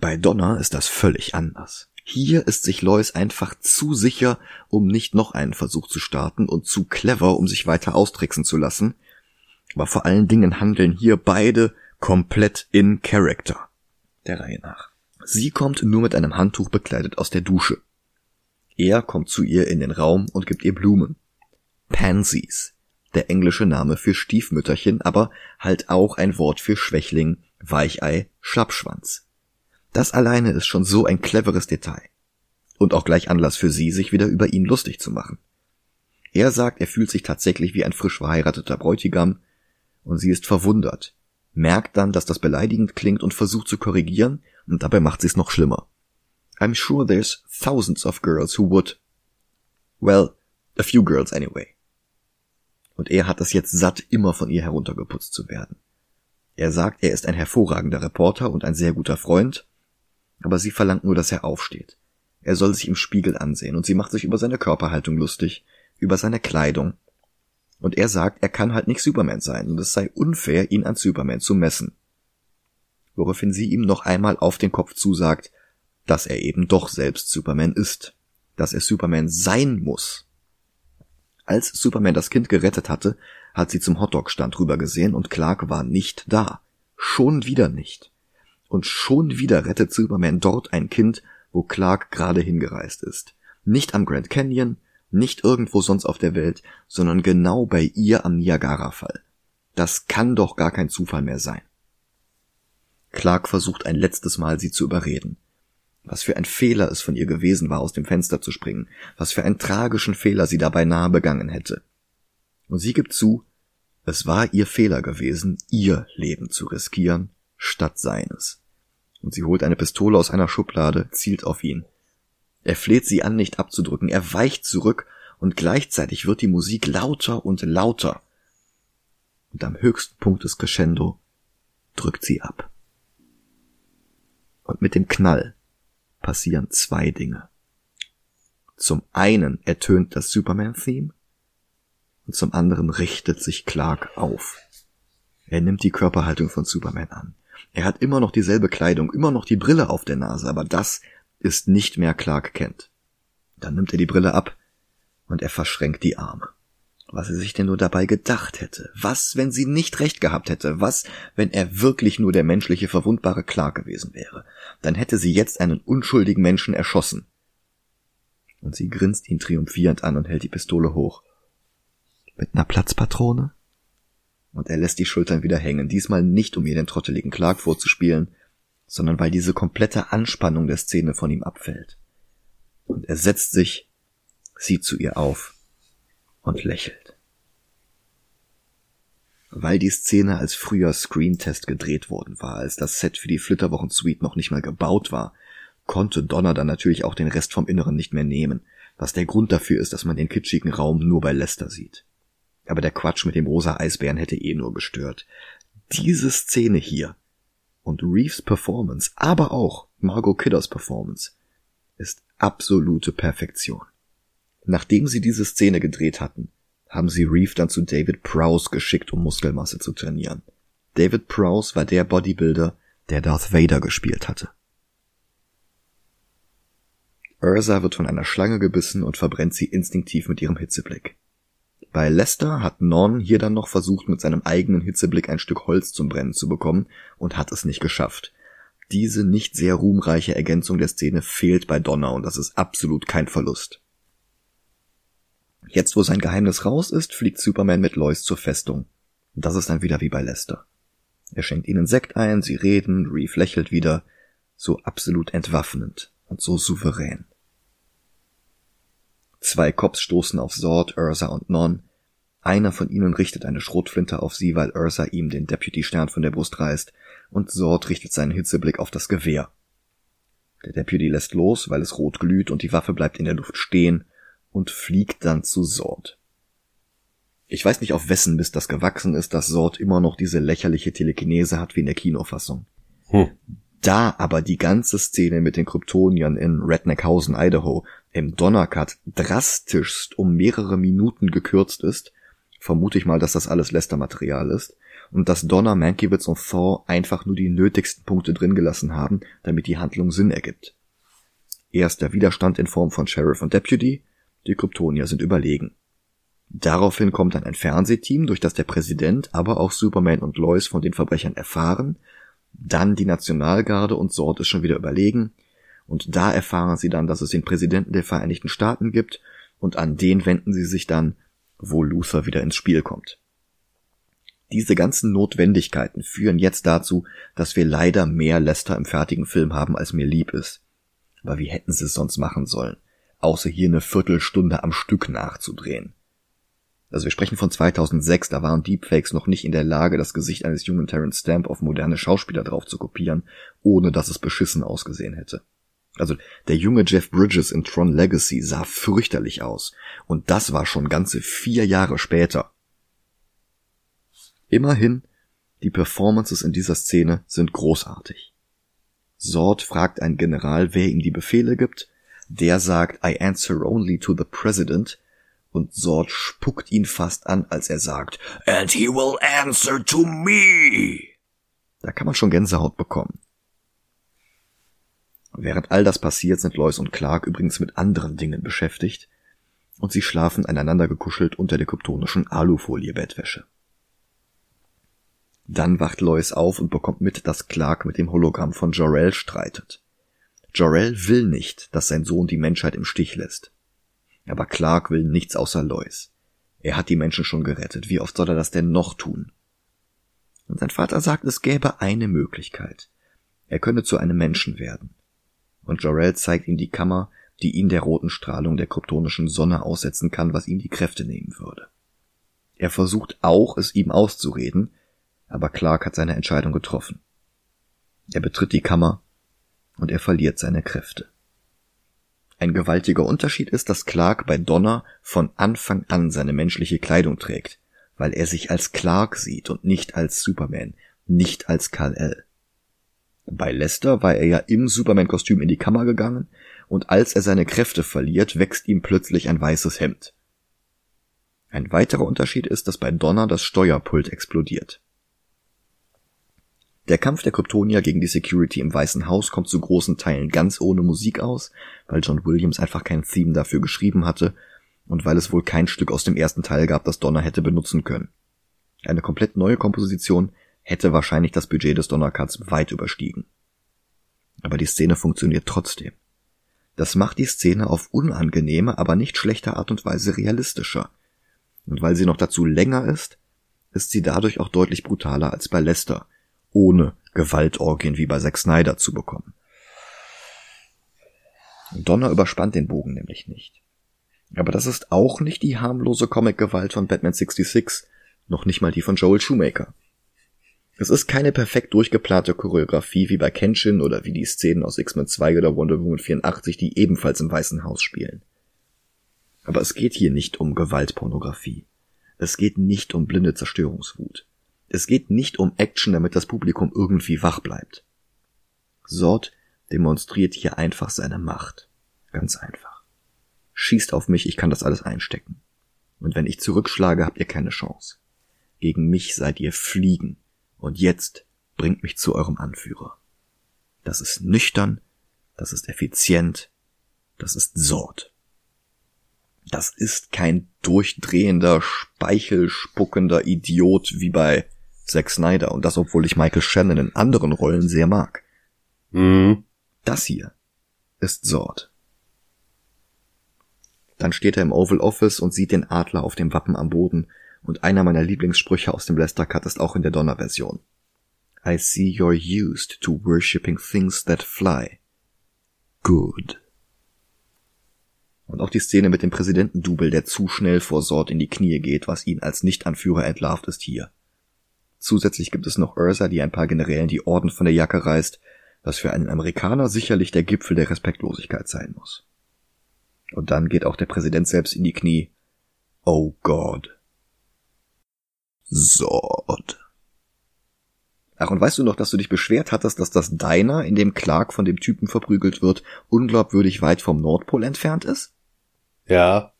Bei Donna ist das völlig anders. Hier ist sich Lois einfach zu sicher, um nicht noch einen Versuch zu starten und zu clever, um sich weiter austricksen zu lassen. Aber vor allen Dingen handeln hier beide komplett in Character. Der Reihe nach. Sie kommt nur mit einem Handtuch bekleidet aus der Dusche. Er kommt zu ihr in den Raum und gibt ihr Blumen. Pansies, der englische Name für Stiefmütterchen, aber halt auch ein Wort für Schwächling, Weichei, Schlappschwanz. Das alleine ist schon so ein cleveres Detail. Und auch gleich Anlass für sie, sich wieder über ihn lustig zu machen. Er sagt, er fühlt sich tatsächlich wie ein frisch verheirateter Bräutigam, und sie ist verwundert, merkt dann, dass das beleidigend klingt und versucht zu korrigieren, und dabei macht sie es noch schlimmer. I'm sure there's thousands of girls who would. Well, a few girls anyway. Und er hat es jetzt satt, immer von ihr heruntergeputzt zu werden. Er sagt, er ist ein hervorragender Reporter und ein sehr guter Freund, aber sie verlangt nur, dass er aufsteht. Er soll sich im Spiegel ansehen und sie macht sich über seine Körperhaltung lustig, über seine Kleidung. Und er sagt, er kann halt nicht Superman sein und es sei unfair, ihn an Superman zu messen woraufhin sie ihm noch einmal auf den Kopf zusagt, dass er eben doch selbst Superman ist, dass er Superman sein muss. Als Superman das Kind gerettet hatte, hat sie zum Hotdog-Stand rübergesehen und Clark war nicht da. Schon wieder nicht. Und schon wieder rettet Superman dort ein Kind, wo Clark gerade hingereist ist. Nicht am Grand Canyon, nicht irgendwo sonst auf der Welt, sondern genau bei ihr am Niagara-Fall. Das kann doch gar kein Zufall mehr sein. Clark versucht ein letztes Mal, sie zu überreden. Was für ein Fehler es von ihr gewesen war, aus dem Fenster zu springen, was für einen tragischen Fehler sie dabei nahe begangen hätte. Und sie gibt zu, es war ihr Fehler gewesen, ihr Leben zu riskieren, statt seines. Und sie holt eine Pistole aus einer Schublade, zielt auf ihn. Er fleht sie an, nicht abzudrücken, er weicht zurück, und gleichzeitig wird die Musik lauter und lauter. Und am höchsten Punkt des Crescendo drückt sie ab. Und mit dem Knall passieren zwei Dinge. Zum einen ertönt das Superman-Theme und zum anderen richtet sich Clark auf. Er nimmt die Körperhaltung von Superman an. Er hat immer noch dieselbe Kleidung, immer noch die Brille auf der Nase, aber das ist nicht mehr Clark Kent. Dann nimmt er die Brille ab und er verschränkt die Arme was er sich denn nur dabei gedacht hätte. Was, wenn sie nicht recht gehabt hätte? Was, wenn er wirklich nur der menschliche verwundbare Clark gewesen wäre? Dann hätte sie jetzt einen unschuldigen Menschen erschossen. Und sie grinst ihn triumphierend an und hält die Pistole hoch. Mit einer Platzpatrone? Und er lässt die Schultern wieder hängen, diesmal nicht um ihr den trotteligen Clark vorzuspielen, sondern weil diese komplette Anspannung der Szene von ihm abfällt. Und er setzt sich, sieht zu ihr auf und lächelt. Weil die Szene als früher Screentest gedreht worden war, als das Set für die Flitterwochen-Suite noch nicht mal gebaut war, konnte Donner dann natürlich auch den Rest vom Inneren nicht mehr nehmen, was der Grund dafür ist, dass man den kitschigen Raum nur bei Lester sieht. Aber der Quatsch mit dem rosa Eisbären hätte eh nur gestört. Diese Szene hier und Reeves Performance, aber auch Margot Kidders Performance ist absolute Perfektion. Nachdem sie diese Szene gedreht hatten, haben sie Reeve dann zu David Prowse geschickt, um Muskelmasse zu trainieren. David Prowse war der Bodybuilder, der Darth Vader gespielt hatte. Ursa wird von einer Schlange gebissen und verbrennt sie instinktiv mit ihrem Hitzeblick. Bei Lester hat Non hier dann noch versucht, mit seinem eigenen Hitzeblick ein Stück Holz zum Brennen zu bekommen und hat es nicht geschafft. Diese nicht sehr ruhmreiche Ergänzung der Szene fehlt bei Donner und das ist absolut kein Verlust. Jetzt, wo sein Geheimnis raus ist, fliegt Superman mit Lois zur Festung. Das ist dann wieder wie bei Lester. Er schenkt ihnen Sekt ein, sie reden, Reeve lächelt wieder, so absolut entwaffnend und so souverän. Zwei Cops stoßen auf Zord, Ursa und Non. Einer von ihnen richtet eine Schrotflinte auf sie, weil Ursa ihm den Deputy-Stern von der Brust reißt, und Zord richtet seinen Hitzeblick auf das Gewehr. Der Deputy lässt los, weil es rot glüht und die Waffe bleibt in der Luft stehen und fliegt dann zu Zord. Ich weiß nicht, auf wessen Mist das gewachsen ist, dass Zord immer noch diese lächerliche Telekinese hat wie in der Kinofassung. Hm. Da aber die ganze Szene mit den Kryptoniern in Redneckhausen, Idaho im Donnercut drastischst um mehrere Minuten gekürzt ist, vermute ich mal, dass das alles Lester-Material ist und dass Donner, Mankiewicz und Thor einfach nur die nötigsten Punkte drin gelassen haben, damit die Handlung Sinn ergibt. Erst der Widerstand in Form von Sheriff und Deputy, die Kryptonier sind überlegen. Daraufhin kommt dann ein Fernsehteam, durch das der Präsident, aber auch Superman und Lois von den Verbrechern erfahren dann die Nationalgarde und Sort ist schon wieder überlegen. Und da erfahren sie dann, dass es den Präsidenten der Vereinigten Staaten gibt und an den wenden sie sich dann, wo Luther wieder ins Spiel kommt. Diese ganzen Notwendigkeiten führen jetzt dazu, dass wir leider mehr Lester im fertigen Film haben, als mir lieb ist. Aber wie hätten sie es sonst machen sollen, außer hier eine Viertelstunde am Stück nachzudrehen? Also wir sprechen von 2006, da waren Deepfakes noch nicht in der Lage, das Gesicht eines jungen Terence Stamp auf moderne Schauspieler drauf zu kopieren, ohne dass es beschissen ausgesehen hätte. Also der junge Jeff Bridges in Tron Legacy sah fürchterlich aus. Und das war schon ganze vier Jahre später. Immerhin, die Performances in dieser Szene sind großartig. Sord fragt einen General, wer ihm die Befehle gibt. Der sagt, I answer only to the President und Sord spuckt ihn fast an, als er sagt, And he will answer to me. Da kann man schon Gänsehaut bekommen. Während all das passiert, sind Lois und Clark übrigens mit anderen Dingen beschäftigt, und sie schlafen einander gekuschelt unter der kryptonischen Alufolie-Bettwäsche. Dann wacht Lois auf und bekommt mit, dass Clark mit dem Hologramm von Jorel streitet. Jorel will nicht, dass sein Sohn die Menschheit im Stich lässt. Aber Clark will nichts außer Lois. Er hat die Menschen schon gerettet. Wie oft soll er das denn noch tun? Und sein Vater sagt, es gäbe eine Möglichkeit. Er könne zu einem Menschen werden. Und Jorel zeigt ihm die Kammer, die ihn der roten Strahlung der kryptonischen Sonne aussetzen kann, was ihm die Kräfte nehmen würde. Er versucht auch, es ihm auszureden, aber Clark hat seine Entscheidung getroffen. Er betritt die Kammer und er verliert seine Kräfte. Ein gewaltiger Unterschied ist, dass Clark bei Donner von Anfang an seine menschliche Kleidung trägt, weil er sich als Clark sieht und nicht als Superman, nicht als Kal-El. Bei Lester war er ja im Superman-Kostüm in die Kammer gegangen und als er seine Kräfte verliert, wächst ihm plötzlich ein weißes Hemd. Ein weiterer Unterschied ist, dass bei Donner das Steuerpult explodiert. Der Kampf der Kryptonier gegen die Security im Weißen Haus kommt zu großen Teilen ganz ohne Musik aus, weil John Williams einfach kein Theme dafür geschrieben hatte und weil es wohl kein Stück aus dem ersten Teil gab, das Donner hätte benutzen können. Eine komplett neue Komposition hätte wahrscheinlich das Budget des Donnercuts weit überstiegen. Aber die Szene funktioniert trotzdem. Das macht die Szene auf unangenehme, aber nicht schlechte Art und Weise realistischer. Und weil sie noch dazu länger ist, ist sie dadurch auch deutlich brutaler als bei Lester, ohne Gewaltorgien wie bei Zack Snyder zu bekommen. Donner überspannt den Bogen nämlich nicht. Aber das ist auch nicht die harmlose Comic-Gewalt von Batman 66, noch nicht mal die von Joel Shoemaker. Es ist keine perfekt durchgeplante Choreografie wie bei Kenshin oder wie die Szenen aus X-Men 2 oder Wonder Woman 84, die ebenfalls im Weißen Haus spielen. Aber es geht hier nicht um Gewaltpornografie. Es geht nicht um blinde Zerstörungswut. Es geht nicht um Action, damit das Publikum irgendwie wach bleibt. Sort demonstriert hier einfach seine Macht. Ganz einfach. Schießt auf mich, ich kann das alles einstecken. Und wenn ich zurückschlage, habt ihr keine Chance. Gegen mich seid ihr Fliegen. Und jetzt bringt mich zu eurem Anführer. Das ist nüchtern, das ist effizient, das ist Sort. Das ist kein durchdrehender, speichelspuckender Idiot wie bei Zack Snyder und das, obwohl ich Michael Shannon in anderen Rollen sehr mag. Mhm. Das hier ist Zord. Dann steht er im Oval Office und sieht den Adler auf dem Wappen am Boden und einer meiner Lieblingssprüche aus dem Lester Cut ist auch in der Donner-Version. I see you're used to worshipping things that fly. Good. Und auch die Szene mit dem Präsidenten-Double, der zu schnell vor Sort in die Knie geht, was ihn als Nicht-Anführer entlarvt, ist hier. Zusätzlich gibt es noch Ursa, die ein paar Generälen die Orden von der Jacke reißt, was für einen Amerikaner sicherlich der Gipfel der Respektlosigkeit sein muss. Und dann geht auch der Präsident selbst in die Knie. Oh God. Sord. Ach, und weißt du noch, dass du dich beschwert hattest, dass das Diner, in dem Clark von dem Typen verprügelt wird, unglaubwürdig weit vom Nordpol entfernt ist? Ja.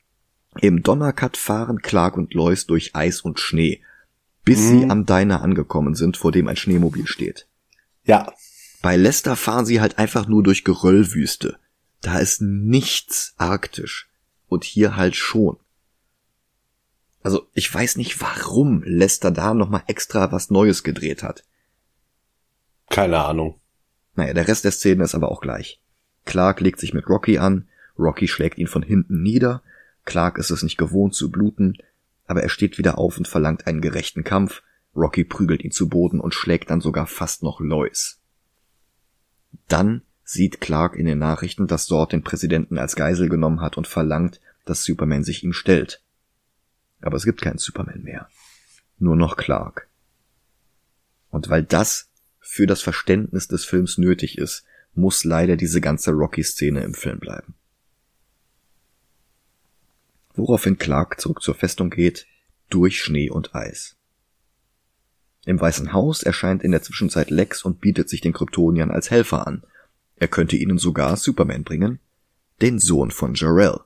Im Donnercut fahren Clark und Lois durch Eis und Schnee, bis mhm. sie am Diner angekommen sind, vor dem ein Schneemobil steht. Ja. Bei Lester fahren sie halt einfach nur durch Geröllwüste. Da ist nichts arktisch. Und hier halt schon. Also ich weiß nicht, warum Lester da nochmal extra was Neues gedreht hat. Keine Ahnung. Naja, der Rest der Szene ist aber auch gleich. Clark legt sich mit Rocky an, Rocky schlägt ihn von hinten nieder, Clark ist es nicht gewohnt zu bluten, aber er steht wieder auf und verlangt einen gerechten Kampf, Rocky prügelt ihn zu Boden und schlägt dann sogar fast noch Lois. Dann sieht Clark in den Nachrichten, dass Sord den Präsidenten als Geisel genommen hat und verlangt, dass Superman sich ihm stellt. Aber es gibt keinen Superman mehr. Nur noch Clark. Und weil das für das Verständnis des Films nötig ist, muss leider diese ganze Rocky-Szene im Film bleiben. Woraufhin Clark zurück zur Festung geht, durch Schnee und Eis. Im Weißen Haus erscheint in der Zwischenzeit Lex und bietet sich den Kryptoniern als Helfer an. Er könnte ihnen sogar Superman bringen, den Sohn von Jarell.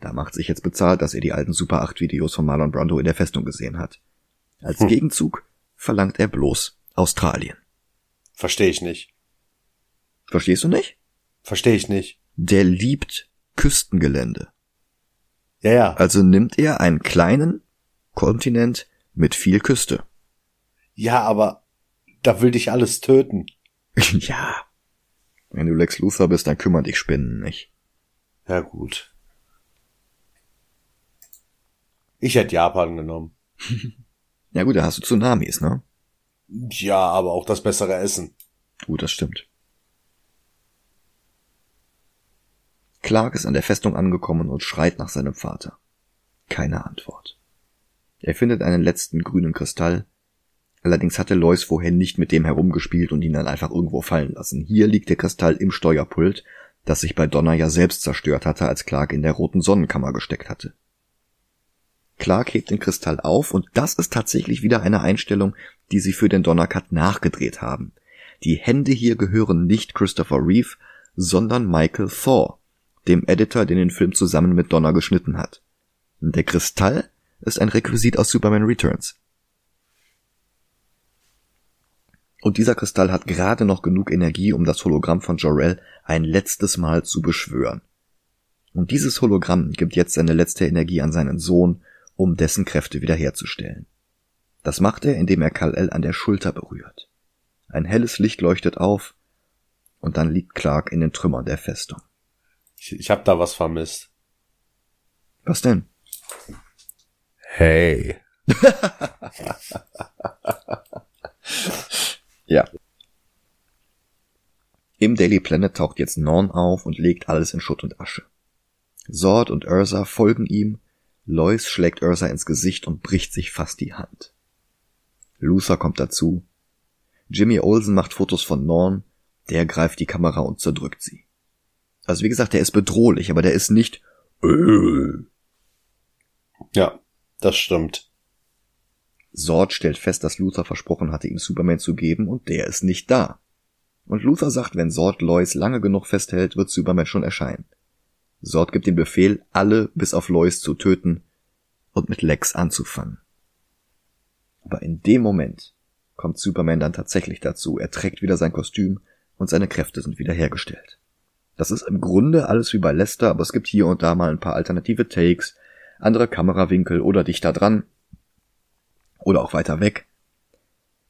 Da macht sich jetzt bezahlt, dass er die alten Super 8 Videos von Marlon Brando in der Festung gesehen hat. Als hm. Gegenzug verlangt er bloß Australien. Verstehe ich nicht. Verstehst du nicht? Verstehe ich nicht. Der liebt Küstengelände. Ja, ja. Also nimmt er einen kleinen Kontinent mit viel Küste. Ja, aber da will dich alles töten. ja. Wenn du Lex Luthor bist, dann kümmern dich Spinnen nicht. Ja, gut. Ich hätte Japan genommen. ja gut, da hast du Tsunamis, ne? Ja, aber auch das bessere Essen. Gut, das stimmt. Clark ist an der Festung angekommen und schreit nach seinem Vater. Keine Antwort. Er findet einen letzten grünen Kristall. Allerdings hatte Lois vorher nicht mit dem herumgespielt und ihn dann einfach irgendwo fallen lassen. Hier liegt der Kristall im Steuerpult, das sich bei Donner ja selbst zerstört hatte, als Clark in der roten Sonnenkammer gesteckt hatte. Clark hebt den Kristall auf und das ist tatsächlich wieder eine Einstellung, die sie für den Donnercut nachgedreht haben. Die Hände hier gehören nicht Christopher Reeve, sondern Michael Thor, dem Editor, den den Film zusammen mit Donner geschnitten hat. Der Kristall ist ein Requisit aus Superman Returns. Und dieser Kristall hat gerade noch genug Energie, um das Hologramm von Jor-El ein letztes Mal zu beschwören. Und dieses Hologramm gibt jetzt seine letzte Energie an seinen Sohn, um dessen Kräfte wiederherzustellen. Das macht er, indem er Kal-El an der Schulter berührt. Ein helles Licht leuchtet auf, und dann liegt Clark in den Trümmern der Festung. Ich, ich hab da was vermisst. Was denn? Hey. ja. Im Daily Planet taucht jetzt Norn auf und legt alles in Schutt und Asche. Sord und Ursa folgen ihm Lois schlägt Ursa ins Gesicht und bricht sich fast die Hand. Luther kommt dazu. Jimmy Olsen macht Fotos von Norn, der greift die Kamera und zerdrückt sie. Also wie gesagt, der ist bedrohlich, aber der ist nicht. Ja, das stimmt. Sord stellt fest, dass Luther versprochen hatte, ihm Superman zu geben, und der ist nicht da. Und Luther sagt, wenn Sord Lois lange genug festhält, wird Superman schon erscheinen. Sord gibt den Befehl, alle bis auf Lois zu töten und mit Lex anzufangen. Aber in dem Moment kommt Superman dann tatsächlich dazu. Er trägt wieder sein Kostüm und seine Kräfte sind wiederhergestellt. Das ist im Grunde alles wie bei Lester, aber es gibt hier und da mal ein paar alternative Takes, andere Kamerawinkel oder dichter dran oder auch weiter weg.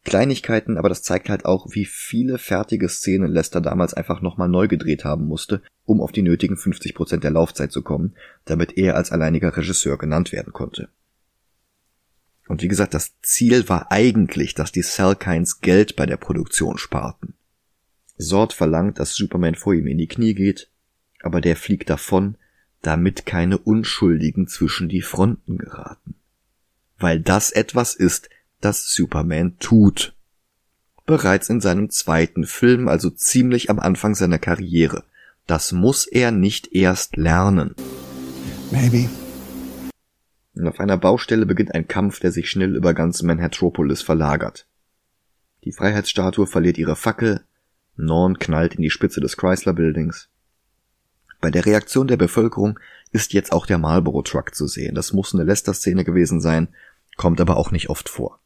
Kleinigkeiten, aber das zeigt halt auch, wie viele fertige Szenen Lester damals einfach nochmal neu gedreht haben musste, um auf die nötigen 50 Prozent der Laufzeit zu kommen, damit er als alleiniger Regisseur genannt werden konnte. Und wie gesagt, das Ziel war eigentlich, dass die Salkinds Geld bei der Produktion sparten. Sord verlangt, dass Superman vor ihm in die Knie geht, aber der fliegt davon, damit keine Unschuldigen zwischen die Fronten geraten. Weil das etwas ist, das Superman tut. Bereits in seinem zweiten Film, also ziemlich am Anfang seiner Karriere. Das muss er nicht erst lernen. Maybe. Und auf einer Baustelle beginnt ein Kampf, der sich schnell über ganz Manhattopolis verlagert. Die Freiheitsstatue verliert ihre Fackel, Norn knallt in die Spitze des Chrysler Buildings. Bei der Reaktion der Bevölkerung ist jetzt auch der Marlboro Truck zu sehen. Das muss eine Lester-Szene gewesen sein, kommt aber auch nicht oft vor.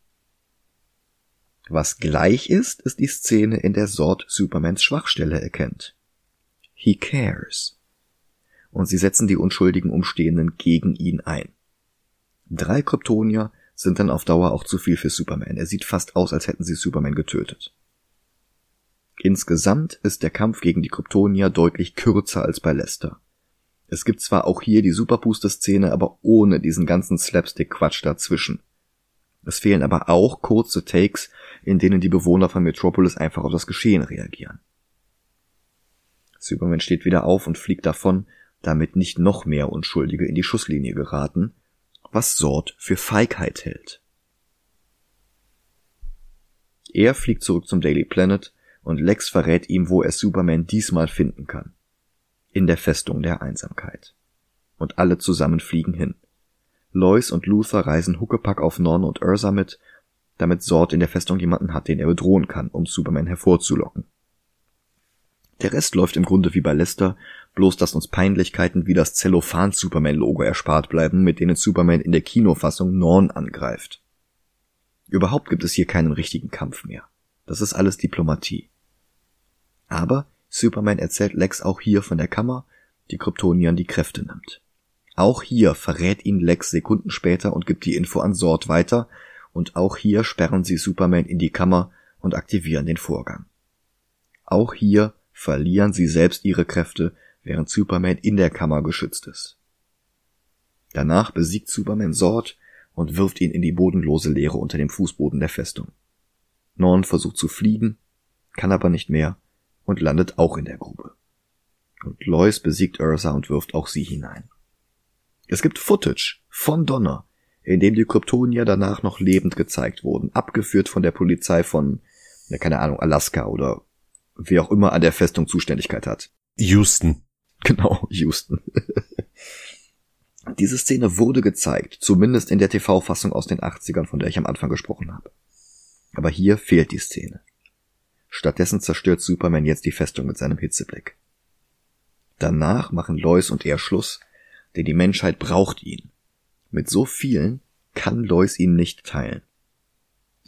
Was gleich ist, ist die Szene, in der Sord Supermans Schwachstelle erkennt. He cares. Und sie setzen die unschuldigen Umstehenden gegen ihn ein. Drei Kryptonier sind dann auf Dauer auch zu viel für Superman. Er sieht fast aus, als hätten sie Superman getötet. Insgesamt ist der Kampf gegen die Kryptonier deutlich kürzer als bei Lester. Es gibt zwar auch hier die Superbooster-Szene, aber ohne diesen ganzen Slapstick-Quatsch dazwischen. Es fehlen aber auch kurze Takes, in denen die Bewohner von Metropolis einfach auf das Geschehen reagieren. Superman steht wieder auf und fliegt davon, damit nicht noch mehr Unschuldige in die Schusslinie geraten, was Sord für Feigheit hält. Er fliegt zurück zum Daily Planet und Lex verrät ihm, wo er Superman diesmal finden kann. In der Festung der Einsamkeit. Und alle zusammen fliegen hin. Lois und Luther reisen Huckepack auf Non und Ursa mit, damit Sord in der Festung jemanden hat, den er bedrohen kann, um Superman hervorzulocken. Der Rest läuft im Grunde wie bei Lester, bloß dass uns Peinlichkeiten wie das Zellophan-Superman-Logo erspart bleiben, mit denen Superman in der Kinofassung Norn angreift. Überhaupt gibt es hier keinen richtigen Kampf mehr. Das ist alles Diplomatie. Aber Superman erzählt Lex auch hier von der Kammer, die Kryptoniern die Kräfte nimmt. Auch hier verrät ihn Lex Sekunden später und gibt die Info an Sord weiter, und auch hier sperren sie Superman in die Kammer und aktivieren den Vorgang. Auch hier verlieren sie selbst ihre Kräfte, während Superman in der Kammer geschützt ist. Danach besiegt Superman Sord und wirft ihn in die bodenlose Leere unter dem Fußboden der Festung. Norn versucht zu fliegen, kann aber nicht mehr und landet auch in der Grube. Und Lois besiegt Ursa und wirft auch sie hinein. Es gibt Footage von Donner, in dem die Kryptonier danach noch lebend gezeigt wurden, abgeführt von der Polizei von, keine Ahnung, Alaska oder wer auch immer an der Festung Zuständigkeit hat. Houston. Genau, Houston. Diese Szene wurde gezeigt, zumindest in der TV-Fassung aus den 80ern, von der ich am Anfang gesprochen habe. Aber hier fehlt die Szene. Stattdessen zerstört Superman jetzt die Festung mit seinem Hitzeblick. Danach machen Lois und er Schluss, denn die Menschheit braucht ihn. Mit so vielen kann Lois ihn nicht teilen.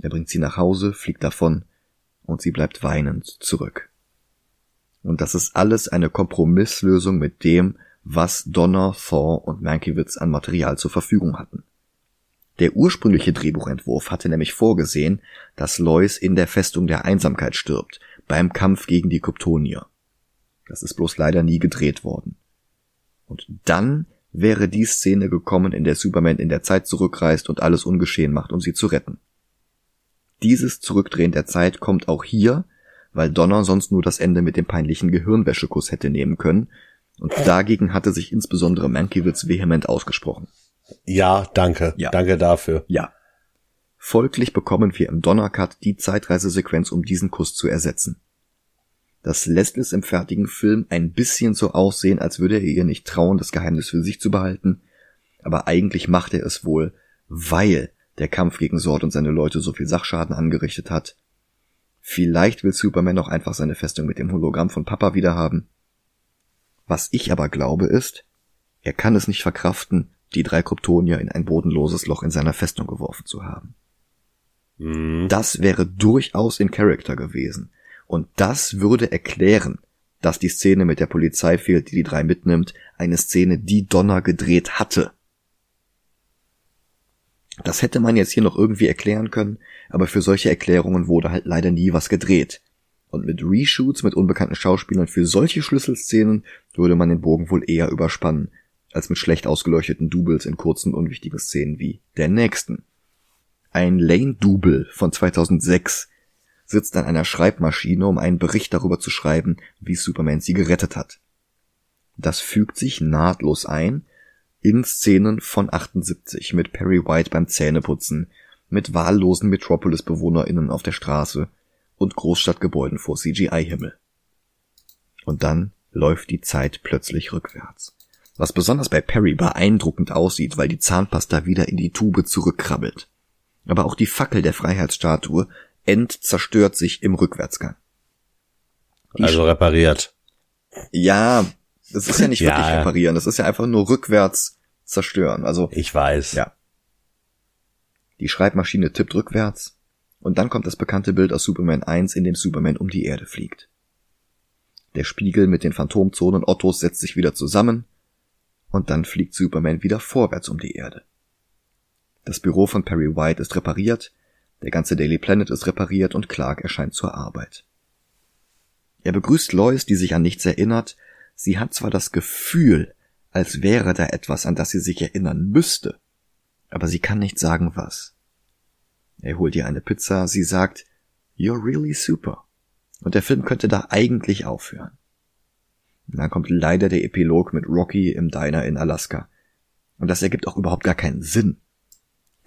Er bringt sie nach Hause, fliegt davon und sie bleibt weinend zurück. Und das ist alles eine Kompromisslösung mit dem, was Donner, Thor und Mankiewicz an Material zur Verfügung hatten. Der ursprüngliche Drehbuchentwurf hatte nämlich vorgesehen, dass Lois in der Festung der Einsamkeit stirbt, beim Kampf gegen die Kryptonier. Das ist bloß leider nie gedreht worden. Und dann wäre die Szene gekommen, in der Superman in der Zeit zurückreist und alles ungeschehen macht, um sie zu retten. Dieses Zurückdrehen der Zeit kommt auch hier, weil Donner sonst nur das Ende mit dem peinlichen Gehirnwäschekuss hätte nehmen können, und dagegen hatte sich insbesondere Mankiewicz vehement ausgesprochen. Ja, danke. Ja. Danke dafür. Ja. Folglich bekommen wir im Donnercut die Zeitreisesequenz, um diesen Kuss zu ersetzen. Das lässt es im fertigen Film ein bisschen so aussehen, als würde er ihr nicht trauen, das Geheimnis für sich zu behalten, aber eigentlich macht er es wohl, weil der Kampf gegen Sord und seine Leute so viel Sachschaden angerichtet hat. Vielleicht will Superman noch einfach seine Festung mit dem Hologramm von Papa wiederhaben. Was ich aber glaube ist, er kann es nicht verkraften, die drei Kryptonier in ein bodenloses Loch in seiner Festung geworfen zu haben. Mhm. Das wäre durchaus in Character gewesen. Und das würde erklären, dass die Szene mit der Polizei fehlt, die die drei mitnimmt, eine Szene, die Donner gedreht hatte. Das hätte man jetzt hier noch irgendwie erklären können, aber für solche Erklärungen wurde halt leider nie was gedreht. Und mit Reshoots mit unbekannten Schauspielern für solche Schlüsselszenen würde man den Bogen wohl eher überspannen, als mit schlecht ausgeleuchteten Doubles in kurzen unwichtigen Szenen wie der nächsten. Ein Lane-Double von 2006 sitzt an einer Schreibmaschine, um einen Bericht darüber zu schreiben, wie Superman sie gerettet hat. Das fügt sich nahtlos ein in Szenen von 78 mit Perry White beim Zähneputzen, mit wahllosen Metropolis-BewohnerInnen auf der Straße und Großstadtgebäuden vor CGI-Himmel. Und dann läuft die Zeit plötzlich rückwärts. Was besonders bei Perry beeindruckend aussieht, weil die Zahnpasta wieder in die Tube zurückkrabbelt. Aber auch die Fackel der Freiheitsstatue entzerstört sich im Rückwärtsgang. Die also repariert. Ja, das ist ja nicht wirklich ja. reparieren, das ist ja einfach nur rückwärts zerstören. Also ich weiß. Ja. Die Schreibmaschine tippt rückwärts und dann kommt das bekannte Bild aus Superman 1, in dem Superman um die Erde fliegt. Der Spiegel mit den Phantomzonen Ottos setzt sich wieder zusammen und dann fliegt Superman wieder vorwärts um die Erde. Das Büro von Perry White ist repariert, der ganze Daily Planet ist repariert und Clark erscheint zur Arbeit. Er begrüßt Lois, die sich an nichts erinnert. Sie hat zwar das Gefühl, als wäre da etwas, an das sie sich erinnern müsste, aber sie kann nicht sagen was. Er holt ihr eine Pizza, sie sagt, You're really super. Und der Film könnte da eigentlich aufhören. Und dann kommt leider der Epilog mit Rocky im Diner in Alaska. Und das ergibt auch überhaupt gar keinen Sinn.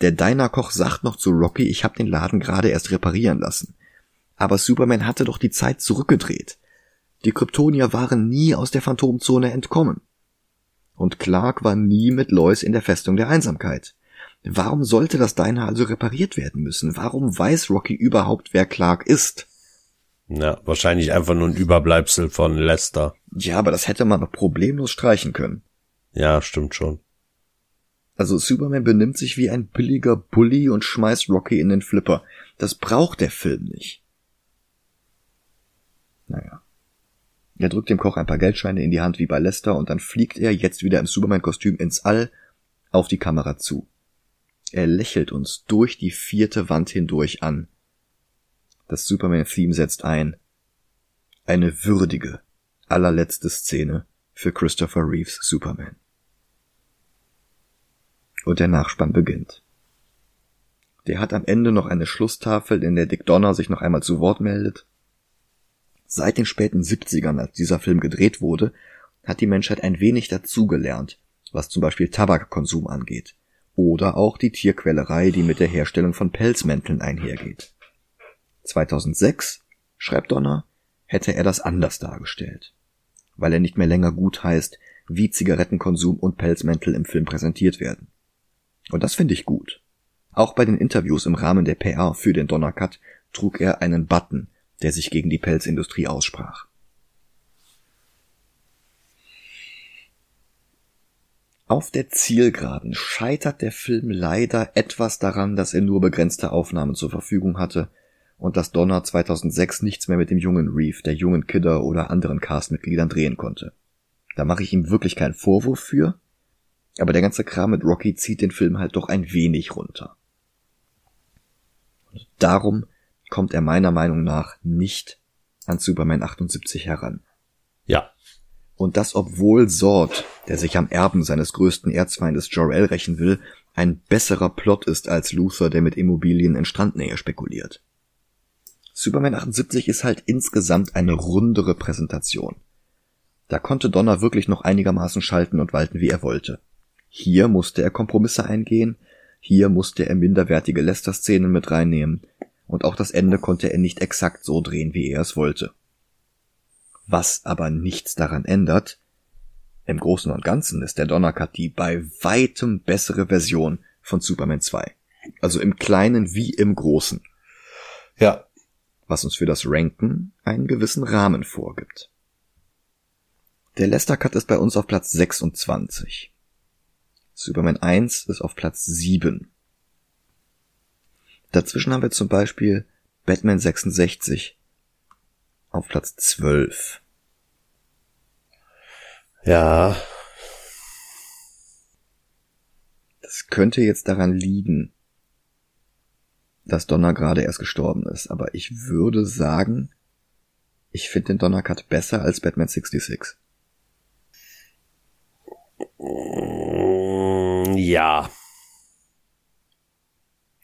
Der Diner-Koch sagt noch zu Rocky, ich habe den Laden gerade erst reparieren lassen. Aber Superman hatte doch die Zeit zurückgedreht. Die Kryptonier waren nie aus der Phantomzone entkommen. Und Clark war nie mit Lois in der Festung der Einsamkeit. Warum sollte das Diner also repariert werden müssen? Warum weiß Rocky überhaupt, wer Clark ist? Ja, wahrscheinlich einfach nur ein Überbleibsel von Lester. Ja, aber das hätte man noch problemlos streichen können. Ja, stimmt schon. Also Superman benimmt sich wie ein billiger Bully und schmeißt Rocky in den Flipper. Das braucht der Film nicht. Naja. Er drückt dem Koch ein paar Geldscheine in die Hand wie bei Lester und dann fliegt er jetzt wieder im Superman-Kostüm ins All auf die Kamera zu. Er lächelt uns durch die vierte Wand hindurch an. Das Superman-Theme setzt ein. Eine würdige, allerletzte Szene für Christopher Reeves Superman. Und der Nachspann beginnt. Der hat am Ende noch eine Schlusstafel, in der Dick Donner sich noch einmal zu Wort meldet. Seit den späten 70ern, als dieser Film gedreht wurde, hat die Menschheit ein wenig dazugelernt, was zum Beispiel Tabakkonsum angeht. Oder auch die Tierquälerei, die mit der Herstellung von Pelzmänteln einhergeht. 2006, schreibt Donner, hätte er das anders dargestellt. Weil er nicht mehr länger gut heißt, wie Zigarettenkonsum und Pelzmäntel im Film präsentiert werden. Und das finde ich gut. Auch bei den Interviews im Rahmen der PR für den Donnercut trug er einen Button, der sich gegen die Pelzindustrie aussprach. Auf der Zielgeraden scheitert der Film leider etwas daran, dass er nur begrenzte Aufnahmen zur Verfügung hatte und dass Donner 2006 nichts mehr mit dem jungen Reeve, der jungen Kidder oder anderen Castmitgliedern drehen konnte. Da mache ich ihm wirklich keinen Vorwurf für, aber der ganze Kram mit Rocky zieht den Film halt doch ein wenig runter. Und darum kommt er meiner Meinung nach nicht an Superman 78 heran. Ja. Und das obwohl Zord, der sich am Erben seines größten Erzfeindes Jor-El rächen will, ein besserer Plot ist als Luther, der mit Immobilien in Strandnähe spekuliert. Superman 78 ist halt insgesamt eine rundere Präsentation. Da konnte Donner wirklich noch einigermaßen schalten und walten, wie er wollte. Hier musste er Kompromisse eingehen, hier musste er minderwertige Lester-Szenen mit reinnehmen, und auch das Ende konnte er nicht exakt so drehen, wie er es wollte. Was aber nichts daran ändert, im Großen und Ganzen ist der Donnercut die bei weitem bessere Version von Superman 2. Also im Kleinen wie im Großen. Ja. Was uns für das Ranken einen gewissen Rahmen vorgibt. Der Lester Cut ist bei uns auf Platz 26. Superman 1 ist auf Platz 7. Dazwischen haben wir zum Beispiel Batman 66 auf Platz 12. Ja. Das könnte jetzt daran liegen, dass Donner gerade erst gestorben ist, aber ich würde sagen, ich finde den Donner Cut besser als Batman 66. Ja.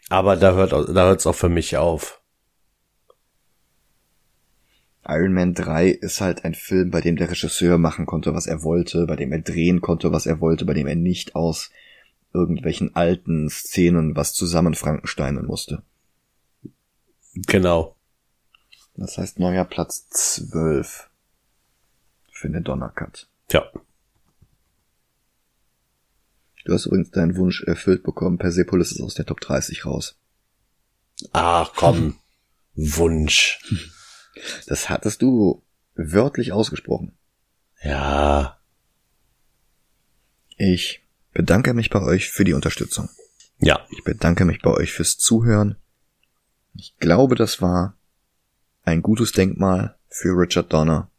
Aber da hört da hört's auch für mich auf. Iron Man 3 ist halt ein Film, bei dem der Regisseur machen konnte, was er wollte, bei dem er drehen konnte, was er wollte, bei dem er nicht aus irgendwelchen alten Szenen was zusammen Frankensteinen musste. Genau. Das heißt neuer Platz 12 für den Donnercut. Ja. Du hast übrigens deinen Wunsch erfüllt bekommen. Persepolis ist aus der Top 30 raus. Ach komm. Wunsch. Das hattest du wörtlich ausgesprochen. Ja. Ich bedanke mich bei euch für die Unterstützung. Ja. Ich bedanke mich bei euch fürs Zuhören. Ich glaube, das war ein gutes Denkmal für Richard Donner.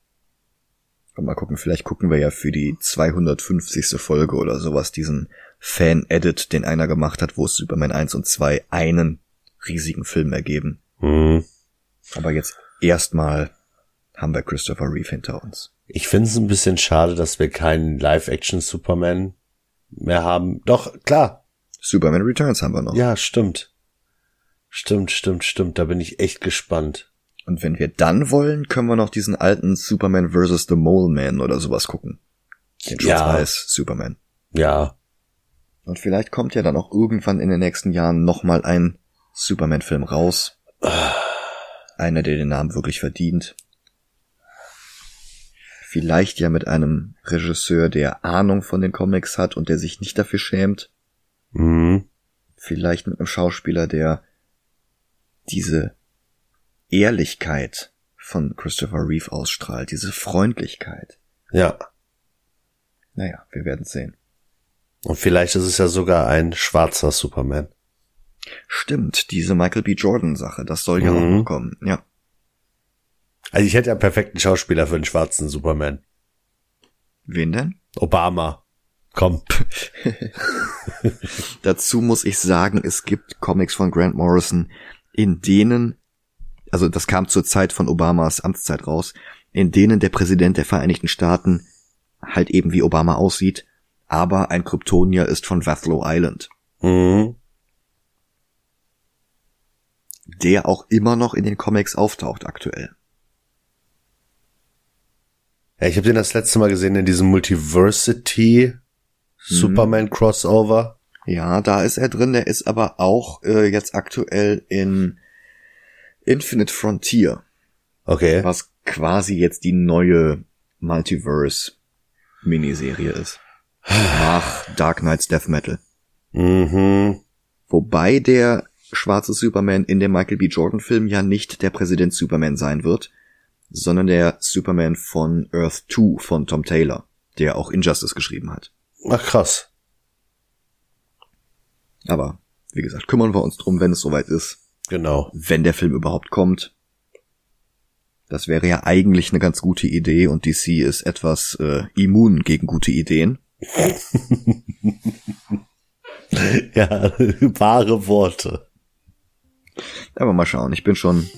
Und mal gucken, vielleicht gucken wir ja für die 250. Folge oder sowas diesen Fan-Edit, den einer gemacht hat, wo es Superman 1 und 2 einen riesigen Film ergeben. Hm. Aber jetzt erstmal haben wir Christopher Reeve hinter uns. Ich finde es ein bisschen schade, dass wir keinen Live-Action-Superman mehr haben. Doch, klar. Superman Returns haben wir noch. Ja, stimmt. Stimmt, stimmt, stimmt. Da bin ich echt gespannt. Und wenn wir dann wollen, können wir noch diesen alten Superman vs. The Mole Man oder sowas gucken. Den Ja. schwarz-weiß Superman. Ja. Und vielleicht kommt ja dann auch irgendwann in den nächsten Jahren nochmal ein Superman-Film raus. Einer, der den Namen wirklich verdient. Vielleicht ja mit einem Regisseur, der Ahnung von den Comics hat und der sich nicht dafür schämt. Mhm. Vielleicht mit einem Schauspieler, der diese Ehrlichkeit von Christopher Reeve ausstrahlt, diese Freundlichkeit. Ja. Naja, wir werden sehen. Und vielleicht ist es ja sogar ein schwarzer Superman. Stimmt, diese Michael B. Jordan Sache, das soll ja auch Mhm. noch kommen. Ja. Also ich hätte ja einen perfekten Schauspieler für einen schwarzen Superman. Wen denn? Obama. Komm. Dazu muss ich sagen, es gibt Comics von Grant Morrison, in denen, also das kam zur Zeit von Obamas Amtszeit raus, in denen der Präsident der Vereinigten Staaten halt eben wie Obama aussieht, aber ein Kryptonier ist von Vathlo Island, Mhm. der auch immer noch in den Comics auftaucht aktuell. Ja, ich habe den das letzte Mal gesehen in diesem Multiversity Superman Crossover. Ja, da ist er drin, der ist aber auch äh, jetzt aktuell in Infinite Frontier, Okay. was quasi jetzt die neue Multiverse Miniserie ist. Nach Dark Knight's Death Metal. Mhm. Wobei der schwarze Superman in dem Michael B. Jordan Film ja nicht der Präsident Superman sein wird, sondern der Superman von Earth 2 von Tom Taylor, der auch Injustice geschrieben hat. Ach krass. Aber wie gesagt, kümmern wir uns drum, wenn es soweit ist. Genau. wenn der Film überhaupt kommt. Das wäre ja eigentlich eine ganz gute Idee und DC ist etwas äh, immun gegen gute Ideen. Ja, wahre Worte. Aber mal schauen, ich bin schon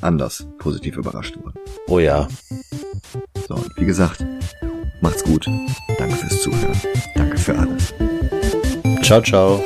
anders positiv überrascht worden. Oh ja. So, und wie gesagt, macht's gut. Danke fürs Zuhören. Danke für alles. Ciao, ciao.